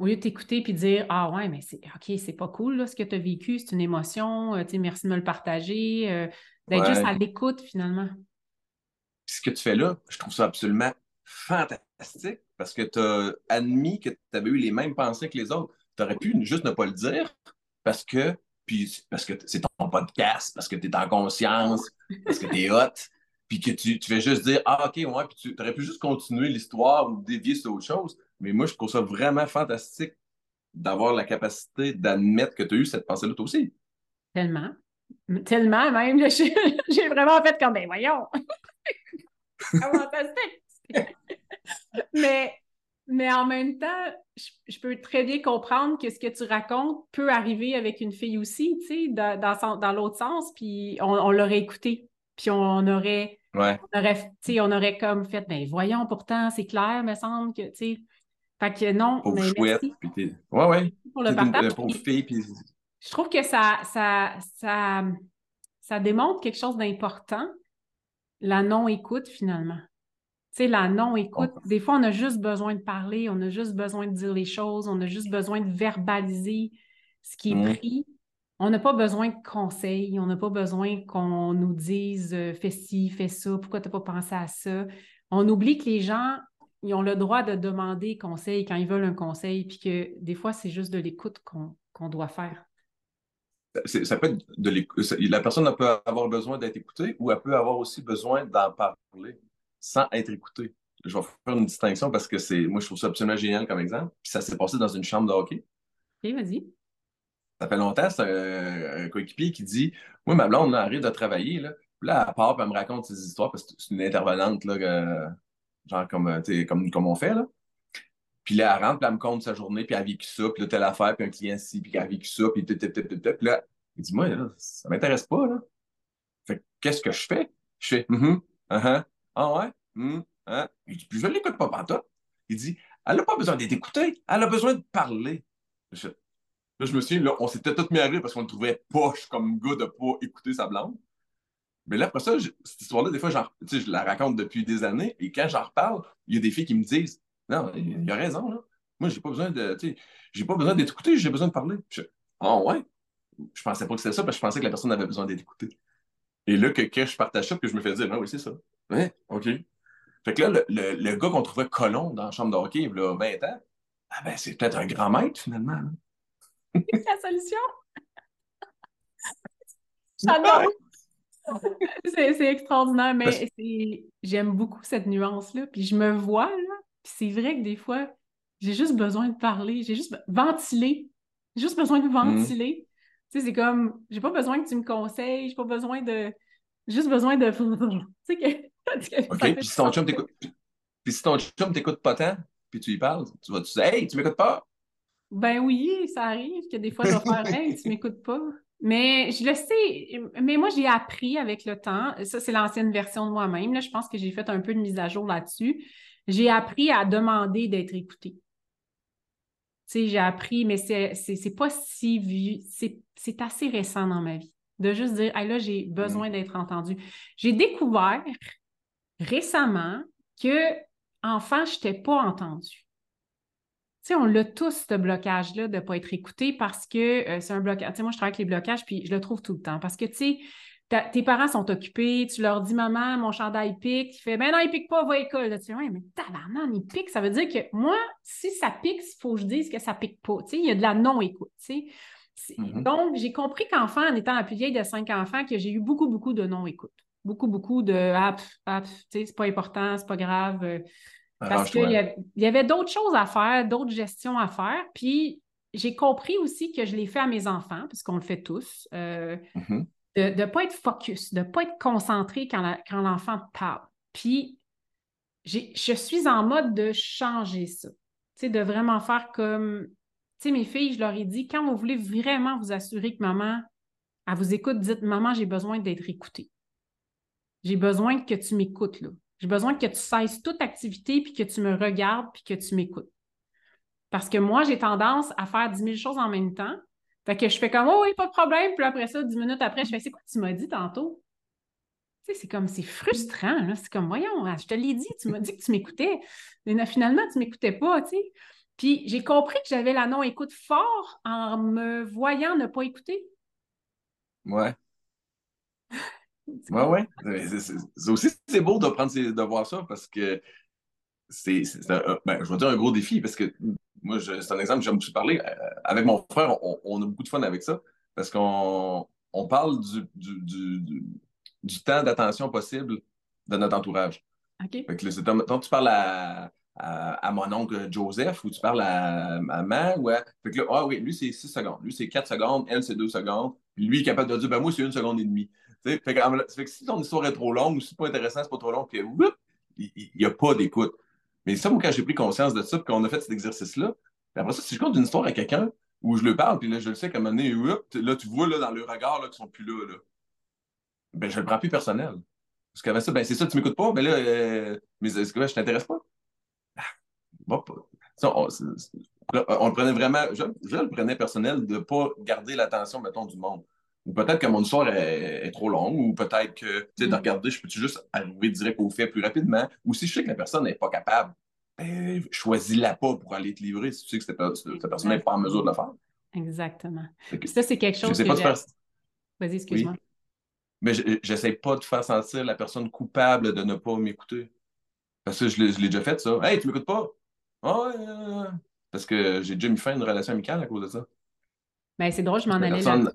au lieu de t'écouter puis dire Ah ouais, mais c'est OK, c'est pas cool là, ce que tu as vécu, c'est une émotion, euh, merci de me le partager, euh, d'être juste à l'écoute finalement. Ce que tu fais là, je trouve ça absolument fantastique parce que tu as admis que tu avais eu les mêmes pensées que les autres. Tu aurais pu juste ne pas le dire parce que puis parce que c'est ton podcast, parce que tu es en conscience, parce que tu es hot, puis que tu, tu fais juste dire Ah, ok, ouais, puis tu aurais pu juste continuer l'histoire ou dévier sur autre chose. Mais moi, je trouve ça vraiment fantastique d'avoir la capacité d'admettre que tu as eu cette pensée-là toi aussi. Tellement. Tellement même. J'ai vraiment fait comme, ben voyons. fantastique. mais, mais en même temps, je, peux très bien comprendre que ce que tu racontes peut arriver avec une fille aussi, tu sais, dans, dans, l'autre sens, puis on, l'aurait écouté, puis on, aurait... Ouais. On aurait, on aurait comme fait, ben voyons, pourtant, c'est clair, me semble que, tu sais. Fait que non, mais chouette, merci. Ouais, ouais. Pour le partage. Fille, puis... Je trouve que ça, ça, ça, ça démontre quelque chose d'important, la non-écoute, finalement. Tu sais, la non-écoute, des fois, on a juste besoin de parler, on a juste besoin de dire les choses, on a juste besoin de verbaliser ce qui est mmh. pris. On n'a pas besoin de conseils, on n'a pas besoin qu'on nous dise euh, fais ci, fais ça, pourquoi tu n'as pas pensé à ça? On oublie que les gens, ils ont le droit de demander conseil quand ils veulent un conseil, puis que des fois, c'est juste de l'écoute qu'on doit faire. Ça peut être de l'écoute. La personne peut avoir besoin d'être écoutée ou elle peut avoir aussi besoin d'en parler sans être écouté. Je vais faire une distinction parce que c'est, moi, je trouve ça absolument génial comme exemple. Puis ça s'est passé dans une chambre de hockey. OK, vas-y. Ça fait longtemps, c'est un, coéquipier qui dit Moi, ma blonde, là, arrive de travailler. Là, là, elle part, elle me raconte ses histoires parce que c'est une intervenante, là, genre comme, comme, on fait. Puis là, elle rentre, puis elle me compte sa journée, puis elle a vécu ça, puis là, telle affaire, puis un client ici, puis elle a vécu ça, puis tout, tout, tout, tout, Puis là, il dit Moi, là, ça m'intéresse pas. Là. Fait qu'est-ce que je fais? Je fais mm -hmm, ah ouais? Hum, hein? puis je l'écoute pas pantoute. Il dit, elle n'a pas besoin d'être écoutée, elle a besoin de parler. Je, là, je me souviens, là, on s'était tous mis à rire parce qu'on le trouvait poche comme gars de pas écouter sa blonde. Mais là, après ça, cette histoire-là, des fois, je la raconte depuis des années, et quand j'en reparle, il y a des filles qui me disent Non, il a raison, là. Moi, j'ai pas besoin de. J'ai pas besoin d'être écouté, j'ai besoin de parler. Ah ouais? Je pensais pas que c'était ça, parce que je pensais que la personne avait besoin d'être écoutée. Et là, que, je partage ça, que je me fais dire, ah oui, c'est ça. Ouais, OK. Fait que là, le, le, gars qu'on trouvait colon dans la chambre de hockey, il a 20 ans, ah ben, c'est peut-être un grand maître, finalement. La solution? J'adore. c'est extraordinaire, mais j'aime beaucoup cette nuance-là. Puis je me vois, là, puis c'est vrai que des fois, j'ai juste besoin de parler, j'ai juste ventiler. J'ai juste besoin de mmh. ventiler. Tu sais, c'est comme, j'ai pas besoin que tu me conseilles, j'ai pas besoin de. Juste besoin de. tu sais, que. OK, puis si ton chum t'écoute. Puis si ton chum t'écoute pas tant, puis tu lui parles, tu vas te dire, hey, tu m'écoutes pas? Ben oui, ça arrive que des fois, je vais faire, hey, tu m'écoutes pas. Mais je le sais, mais moi, j'ai appris avec le temps. Ça, c'est l'ancienne version de moi-même. Là, je pense que j'ai fait un peu de mise à jour là-dessus. J'ai appris à demander d'être écouté j'ai appris, mais c'est pas si vieux, c'est assez récent dans ma vie. De juste dire, là, j'ai besoin mm. d'être entendu. J'ai découvert récemment que enfant, je n'étais pas entendue. Sais, on l'a tous, ce blocage-là de ne pas être écouté parce que euh, c'est un blocage. Tu sais, moi, je travaille avec les blocages, puis je le trouve tout le temps. Parce que, tu sais, tes parents sont occupés, tu leur dis, maman, mon chandail pique, tu fais, ben non, il pique pas, va à l'école. Tu fais, ouais, mais tabarnak, il pique. Ça veut dire que moi, si ça pique, il faut que je dise que ça pique pas. Tu sais, il y a de la non-écoute. Tu sais. Mm-hmm. Donc, j'ai compris qu'enfant, en étant la plus vieille de cinq enfants, que j'ai eu beaucoup, beaucoup de non-écoute. Beaucoup, beaucoup de ah, ah tu sais, c'est pas important, c'est pas grave. Parce qu'il y, avait d'autres choses à faire, d'autres gestions à faire. Puis j'ai compris aussi que je l'ai fait à mes enfants, parce qu'on le fait tous, euh, mm-hmm. de ne pas être focus, de ne pas être concentré quand, quand l'enfant parle. Puis je suis en mode de changer ça. de vraiment faire comme. Tu sais, mes filles, je leur ai dit, quand vous voulez vraiment vous assurer que maman, elle vous écoute, dites Maman, j'ai besoin d'être écoutée. J'ai besoin que tu m'écoutes, là. J'ai besoin que tu cesses toute activité, puis que tu me regardes, puis que tu m'écoutes. Parce que moi, j'ai tendance à faire 10 000 choses en même temps. Fait que je fais comme, oh oui, pas de problème. Puis après ça, 10 minutes après, je fais, c'est quoi tu m'as dit tantôt? Tu sais, c'est comme, c'est frustrant. C'est comme, voyons, je te l'ai dit, tu m'as dit que tu m'écoutais. Mais finalement, tu m'écoutais pas, tu sais. Puis j'ai compris que j'avais la non-écoute fort en me voyant ne pas écouter. Ouais. Oui, oui. C'est aussi c'est beau de prendre de voir ça parce que c'est ben, je vais dire un gros défi parce que moi, c'est un exemple que j'aime beaucoup parler. Euh, avec mon frère, on, a beaucoup de fun avec ça parce qu'on on parle du, du, du, temps d'attention possible de notre entourage. OK. Fait que tu parles à, à, mon oncle Joseph ou tu parles à maman, ouais. Fait que là, ah oui, lui c'est 6 secondes, lui c'est 4 secondes, elle c'est 2 secondes, puis lui est capable de dire, ben moi c'est une seconde et demie. Fait que, si ton histoire est trop longue ou si c'est pas intéressant, c'est pas trop long, que il n'y a pas d'écoute. Mais ça, moi, quand j'ai pris conscience de ça, puis qu'on a fait cet exercice-là, après ça, si je compte une histoire à quelqu'un où je le parle, puis là, je le sais qu'à un moment donné, là, tu vois là, dans le regard qu'ils sont plus là, là, ben, je le prends plus personnel. Parce qu'avant ça, ben, c'est ça, tu m'écoutes pas, mais là, euh, mais est-ce que t'intéresse pas? Ah, bon, on, le prenait vraiment, je, je, le prenais personnel de ne pas garder l'attention, mettons, du monde. Ou peut-être que mon histoire est, trop longue, ou peut-être que, tu sais, de mm. regarder, je peux-tu juste arriver direct au fait plus rapidement, ou si je sais que la personne n'est pas capable, ben, choisis-la pas pour aller te livrer si tu sais que cette, personne n'est pas en mesure de le faire. Exactement. ça, c'est quelque chose que pas faire... Vas-y, excuse-moi. Mais j'essaie pas de faire sentir la personne coupable de ne pas m'écouter. Parce que je l'ai déjà fait, ça. Hey, tu m'écoutes pas? Ah ouais, Parce que j'ai déjà mis fin à une relation amicale à cause de ça. Ben, c'est drôle, je m'en allais là.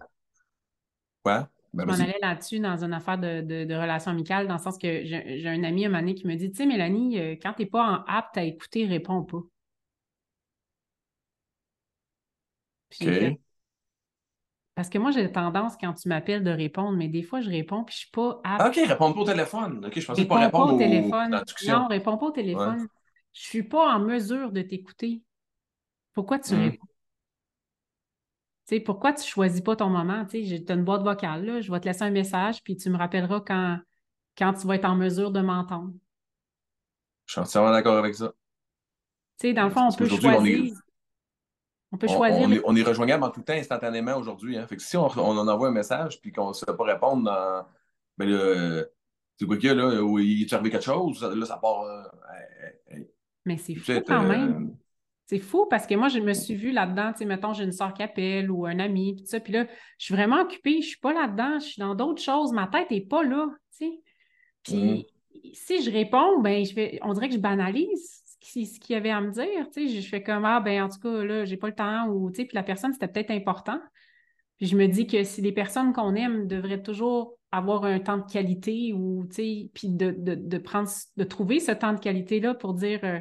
Ben, je m'en allais là-dessus dans une affaire de, de, relations amicales, dans le sens que j'ai un ami un moment donné qui me dit Tu sais, Mélanie, euh, quand tu n'es pas en apte à écouter, réponds pas. OK. Parce que moi, j'ai tendance, quand tu m'appelles, de répondre, mais des fois, je réponds puis je suis pas apte. OK, réponds pas au téléphone. OK, je pensais pas répondre au téléphone. Non, réponds pas au téléphone. Je Je suis pas en mesure de t'écouter. Pourquoi tu hmm. réponds? Sais, pourquoi tu ne choisis pas ton moment? Tu as une boîte vocale, là, je vais te laisser un message, puis tu me rappelleras quand, quand tu vas être en mesure de m'entendre. Je suis entièrement d'accord avec ça. Tu sais, dans le fond, on peut choisir. On, peut choisir. On, est, rejoignable en tout temps instantanément aujourd'hui. Hein. Fait que si on, en envoie un message puis qu'on ne sait pas répondre dans. Ben, le, c'est quoi qu'il y a là? Où il est arrivé quelque chose? Là, ça part. Euh, Mais c'est fou quand même. C'est fou parce que moi, je me suis vue là-dedans, tu sais, mettons, j'ai une soeur qui appelle ou un ami, puis ça, puis là, je suis vraiment occupée, je suis pas là-dedans, je suis dans d'autres choses, ma tête n'est pas là, tu sais. Puis si je réponds, ben, je fais, on dirait que je banalise ce qu'il y avait à me dire, tu sais, je fais comme, ah, ben, en tout cas, là, j'ai pas le temps, ou, tu sais, puis la personne, c'était peut-être important. Puis je me dis que si les personnes qu'on aime devraient toujours avoir un temps de qualité ou, tu sais, puis de, de, prendre, de trouver ce temps de qualité-là pour dire, euh,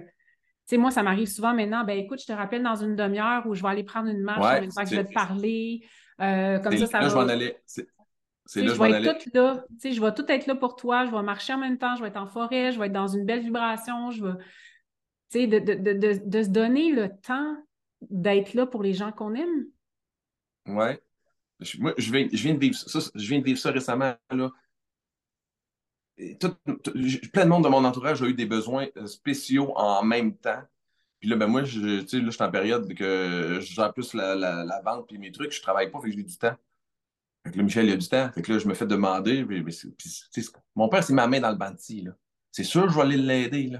sais, moi, ça m'arrive souvent maintenant, ben écoute, je te rappelle dans une demi-heure où je vais aller prendre une marche que je vais te parler. Euh, comme ça, ça là, va. je vais en aller. C'est là, je, vais être toute là. je vais tout être là pour toi. Je vais marcher en même temps. Je vais être en forêt. Je vais être dans une belle vibration. Je vais. De, de, de, de, se donner le temps d'être là pour les gens qu'on aime. Oui. Moi, je viens, je viens, de vivre ça, je viens de vivre ça récemment. Là plein de monde de mon entourage a eu des besoins euh, spéciaux en même temps. Puis là, ben moi, je, là, suis en période que gère plus la, la, vente et mes trucs. Je travaille pas, fait que j'ai du temps. Fait que là, Michel, il a du temps. Fait que là, je me fais demander. mon père, c'est ma main dans le banti. C'est sûr, je vais aller l'aider.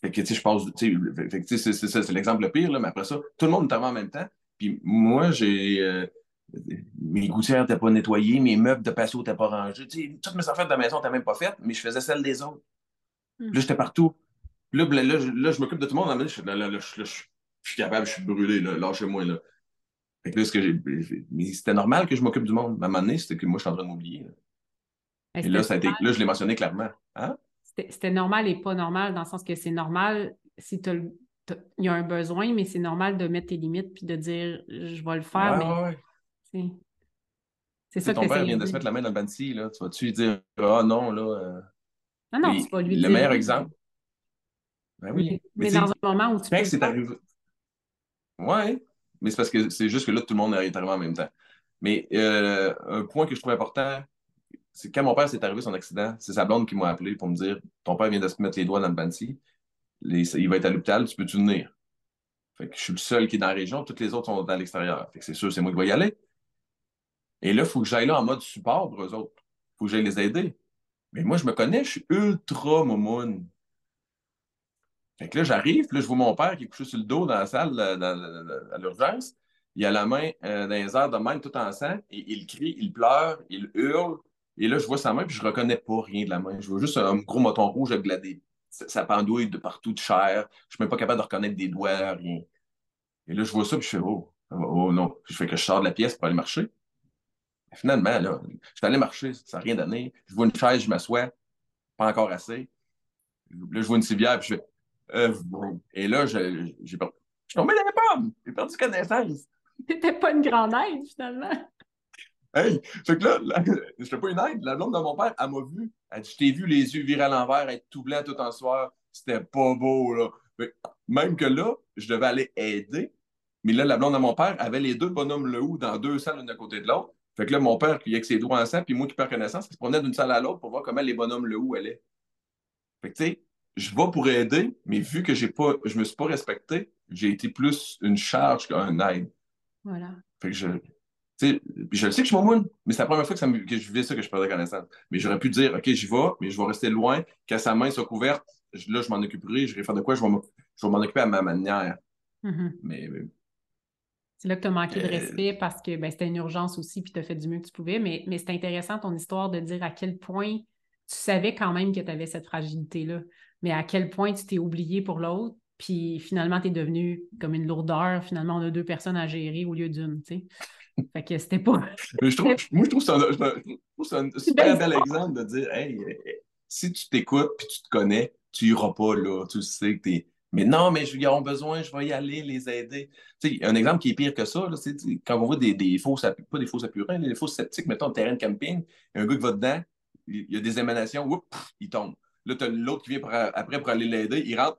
Fait que, tu sais, je passe, tu sais, c'est l'exemple le pire, là, mais après ça, tout le monde est en même temps. Puis moi, j'ai. Euh, mes gouttières n'étaient pas nettoyées, mes meubles de patio n'étaient pas rangés. Tu toutes mes affaires de la maison n'étaient même pas faites, mais je faisais celles des autres. Hmm. Là, j'étais partout. Là, là, là, je, m'occupe de tout le monde. Là, je, là, là, je, suis capable, je suis brûlé, là, lâchez-moi. Là. Fait que là, ce que j'ai. Mais c'était normal que je m'occupe du monde. À un moment donné, c'était que moi, je suis en train de m'oublier. Et là, ça a été, là, je l'ai mentionné clairement. Hein? C'était normal et pas normal, dans le sens que c'est normal si il y a un besoin, mais c'est normal de mettre tes limites puis de dire je vais le faire. Ouais, mais... ouais. C'est ça ton père vient de se mettre la main dans le bansi, là. Tu vas-tu lui dire Ah non, là. Euh... Non, non, c'est pas lui Le meilleur exemple. Ben oui. Mais, dans un moment où tu peux. c'est arrivé. Ouais. Mais c'est parce que c'est juste que là, tout le monde est arrivé en même temps. Mais euh, un point que je trouve important, c'est quand mon père s'est arrivé son accident, c'est sa blonde qui m'a appelé pour me dire Ton père vient de se mettre les doigts dans le bansi, il va être à l'hôpital, tu peux-tu venir? Fait que je suis le seul qui est dans la région, toutes les autres sont à l'extérieur. Fait que c'est sûr, c'est moi qui vais y aller. Et là, il faut que j'aille là en mode support pour eux autres. Il faut que j'aille les aider. Mais moi, je me connais, je suis ultra momoun. Fait que là, j'arrive, là, je vois mon père qui est couché sur le dos dans la salle à l'urgence. Il a la main euh, dans les airs de même, tout en sang, et il crie, il pleure, il hurle. Et là, je vois sa main, puis je reconnais pas rien de la main. Je vois juste un gros moton rouge avec sa pendouille de partout de chair. Je suis même pas capable de reconnaître des doigts, rien. Et là, je vois ça, puis je fais Oh, oh non. je fais que je sors de la pièce pour aller marcher. Finalement, là, je suis allé marcher, ça n'a rien donné. Je vois une chaise, je m'assois, pas encore assez. Là, je vois une civière, puis je fais euh, et là, j'ai Je suis tombé dans les pommes. J'ai perdu connaissance. T'étais pas une grande aide, finalement. Hey! Fait que là, je n'étais pas une aide. La blonde de mon père, elle m'a vu. Elle dit Je t'ai vu les yeux virer à l'envers, être tout blanc tout en soir. C'était pas beau, là. même que là, je devais aller aider. Mais là, la blonde de mon père avait les deux bonhommes le haut dans deux salles l'un à côté de l'autre. Fait que là, mon père, qui avec ses doigts en sang, puis moi qui perds connaissance, il se promenait d'une salle à l'autre pour voir comment les bonhommes le haut allaient. Fait que, tu sais, je vais pour aider, mais vu que j'ai pas, je me suis pas respecté, j'ai été plus une charge qu'un aide. Voilà. Fait que je, je le sais que je suis mais c'est la première fois que, ça que je vivais ça que je perdais connaissance. Mais j'aurais pu dire, OK, j'y vais, mais je vais rester loin, qu'à sa main soit couverte, là, je m'en occuperai, je vais faire de quoi, je vais m'en occuper à ma manière. Mm-hmm. Mais. C'est là que tu as manqué de euh, respect parce que ben, c'était une urgence aussi, puis tu as fait du mieux que tu pouvais. Mais, mais c'est intéressant ton histoire de dire à quel point tu savais quand même que tu avais cette fragilité-là mais à quel point tu t'es oublié pour l'autre, puis finalement, tu es devenu comme une lourdeur. Finalement, on a deux personnes à gérer au lieu d'une, tu sais. Fait que c'était pas. je trouve, moi, je trouve ça un, un super bel exemple de dire hey, si tu t'écoutes puis tu te connais, tu iras pas là. Tu sais que t'es. Mais non, mais ils ont besoin, je vais y aller, les aider. Tu sais, un exemple qui est pire que ça, c'est quand on voit des, des fausses, pas des fausses appurins, des fausses sceptiques, mettons, terrain de camping, il y a un gars qui va dedans, il y a des émanations, oups, il tombe. Là, tu as l'autre qui vient après pour aller l'aider. Il rentre,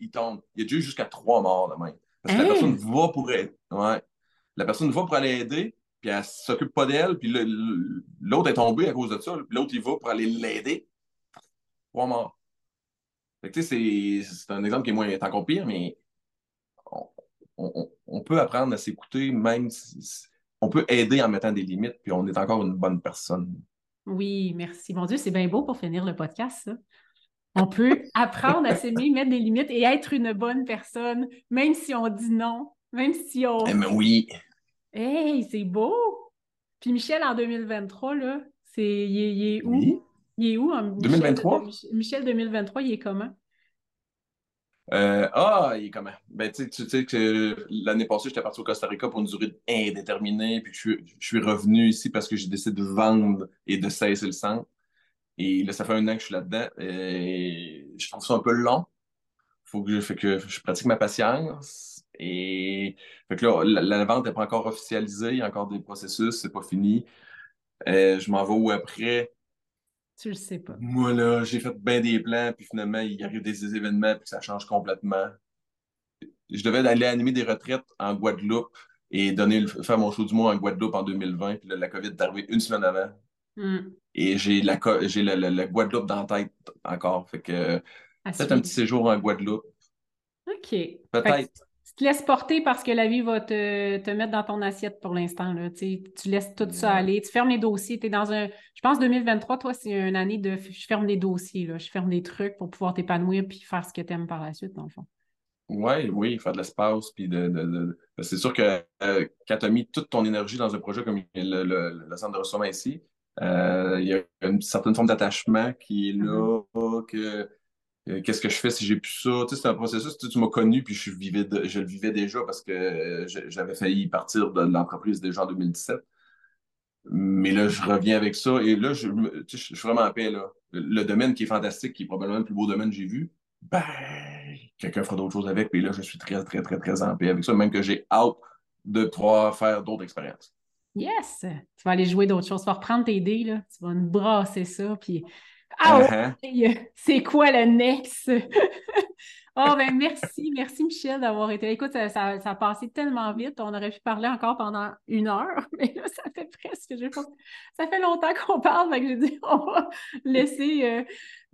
il tombe. Il y a déjà jusqu'à trois morts de même. Parce que la personne va pour aider. Ouais. La personne va pour aller aider, puis elle s'occupe pas d'elle, puis l'autre est tombé à cause de ça. Puis l'autre, il va pour aller l'aider. Trois morts. C'est un exemple qui est, moins, est encore pire, mais on, peut apprendre à s'écouter, même si, on peut aider en mettant des limites, puis on est encore une bonne personne. Oui, merci. Mon Dieu, c'est bien beau pour finir le podcast, ça. On peut apprendre à s'aimer, mettre des limites et être une bonne personne, même si on dit non, même si on. Eh ben oui. Hey, c'est beau! Puis Michel, en 2023, là, c'est. Il, est où? Il est où en 2023? Michel 2023, il est comment? Euh, ah, il est comment? Ben, tu sais que l'année passée, j'étais parti au Costa Rica pour une durée indéterminée, puis je, suis revenu ici parce que j'ai décidé de vendre et de cesser le centre. Et là, ça fait un an que je suis là-dedans. Et je trouve ça un peu long. Faut que je, fait que je pratique ma patience. Et fait que là, la, vente n'est pas encore officialisée, il y a encore des processus, c'est pas fini. Euh, je m'en vais où après? Tu le sais pas. Moi, là, j'ai fait bien des plans, puis finalement, il arrive des événements, puis ça change complètement. Je devais aller animer des retraites en Guadeloupe et donner faire mon show du mois en Guadeloupe en 2020, puis là, la COVID est arrivée une semaine avant. Hmm. Et j'ai la, j'ai la, Guadeloupe dans la tête encore. Fait que peut-être un petit séjour en Guadeloupe. OK. Peut-être. Te laisses porter parce que la vie va te, te mettre dans ton assiette pour l'instant. Tu laisses tout ça aller. Tu fermes les dossiers. Es dans un. Je pense 2023, toi, c'est une année de je ferme des dossiers. Là. Je ferme des trucs pour pouvoir t'épanouir puis faire ce que tu aimes par la suite, dans le fond. Oui, oui, faire de l'espace. Puis de, de, c'est sûr que euh, quand tu as mis toute ton énergie dans un projet comme le, le, centre de ressources ici, euh, il y a une certaine forme d'attachement qui est là, mm-hmm. que euh, qu'est-ce que je fais si j'ai plus ça? Tu sais, c'est un processus, tu, m'as connu, puis je, vivais je le vivais déjà parce que j'avais failli partir de l'entreprise déjà en 2017. Mais là, je reviens avec ça et là, je, je suis vraiment en paix. Là. Le domaine qui est fantastique, qui est probablement le plus beau domaine que j'ai vu, ben, quelqu'un fera d'autres choses avec. Puis là, je suis très, très, très, très en paix avec ça, même que j'ai hâte de pouvoir faire d'autres expériences. Yes! Tu vas aller jouer d'autres choses. Tu vas reprendre tes dés, là. tu vas nous brasser ça. Puis, ah, uh-huh. c'est quoi le next? Oh, ben merci, merci Michel d'avoir été là. Écoute, ça, ça, a passé tellement vite. On aurait pu parler encore pendant une heure, mais là, ça fait presque, je ça fait longtemps qu'on parle, donc j'ai dit, on va laisser. Euh.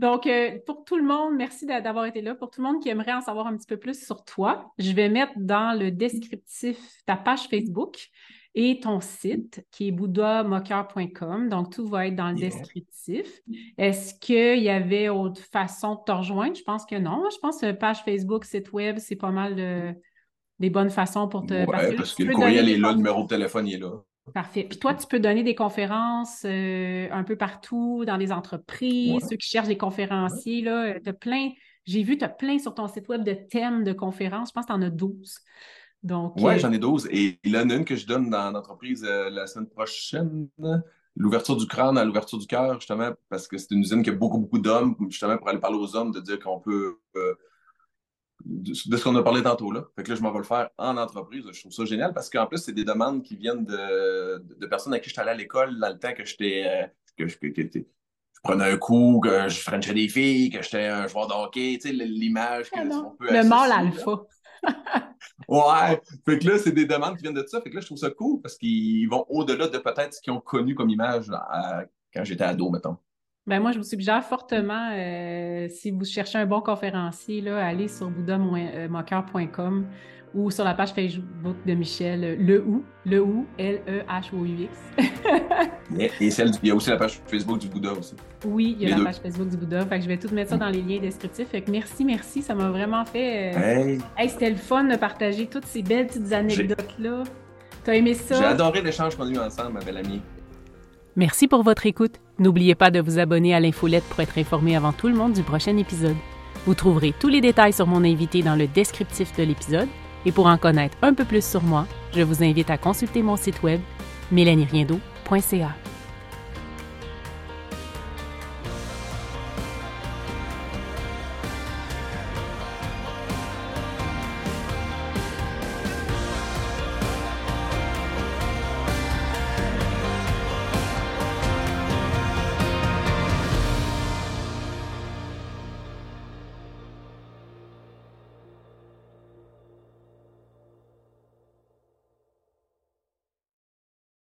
Donc, euh, pour tout le monde, merci d'avoir été là. Pour tout le monde qui aimerait en savoir un petit peu plus sur toi, je vais mettre dans le descriptif ta page Facebook et ton site qui est bouddhamocker.com. Donc, tout va être dans le descriptif. Est-ce qu'il y avait autre façon de te rejoindre? Je pense que non. Je pense que page Facebook, site web, c'est pas mal de, des bonnes façons pour te. Oui, parce, que, le courriel est là, le numéro de téléphone est là. Parfait. Puis toi, tu peux donner des conférences euh, un peu partout, dans les entreprises, ceux qui cherchent des conférenciers, là, as plein, j'ai vu, tu as plein sur ton site web de thèmes de conférences. Je pense que tu en as 12. Oui, euh, j'en ai 12. Et il y en a une que je donne dans l'entreprise euh, la semaine prochaine. L'ouverture du crâne à l'ouverture du cœur, justement, parce que c'est une usine qui a beaucoup, beaucoup d'hommes, justement, pour aller parler aux hommes, de dire qu'on peut. Euh, de, ce qu'on a parlé tantôt là. Fait que là, je m'en vais le faire en entreprise. Je trouve ça génial parce qu'en plus, c'est des demandes qui viennent de, de, personnes à qui je suis allé à l'école dans le temps que j'étais. que, je, prenais un coup, que je frenchais des filles, que j'étais un joueur de hockey, tu sais, l'image que ah peut Le mâle alpha ouais. Fait que là, c'est des demandes qui viennent de ça. Fait que là, je trouve ça cool parce qu'ils vont au-delà de peut-être ce qu'ils ont connu comme image quand j'étais ado, mettons. Ben moi, je vous suggère fortement, euh, si vous cherchez un bon conférencier, là, allez sur bouddha-mocker.com ou sur la page Facebook de Michel, le ou, le ou, L-E-H-O-U-X. et celle il y a aussi la page Facebook du Bouddha aussi. Oui, il y a la page Facebook du Bouddha. Fait que je vais tout mettre ça dans les liens descriptifs. Fait que merci, merci. Ça m'a vraiment fait. Euh, hey. c'était le fun de partager toutes ces belles petites anecdotes-là. T'as aimé ça? J'ai adoré l'échange qu'on a eu ensemble, ma belle amie. Merci pour votre écoute. N'oubliez pas de vous abonner à l'infolette pour être informé avant tout le monde du prochain épisode. Vous trouverez tous les détails sur mon invité dans le descriptif de l'épisode et pour en connaître un peu plus sur moi, je vous invite à consulter mon site web mélanieriendo.ca.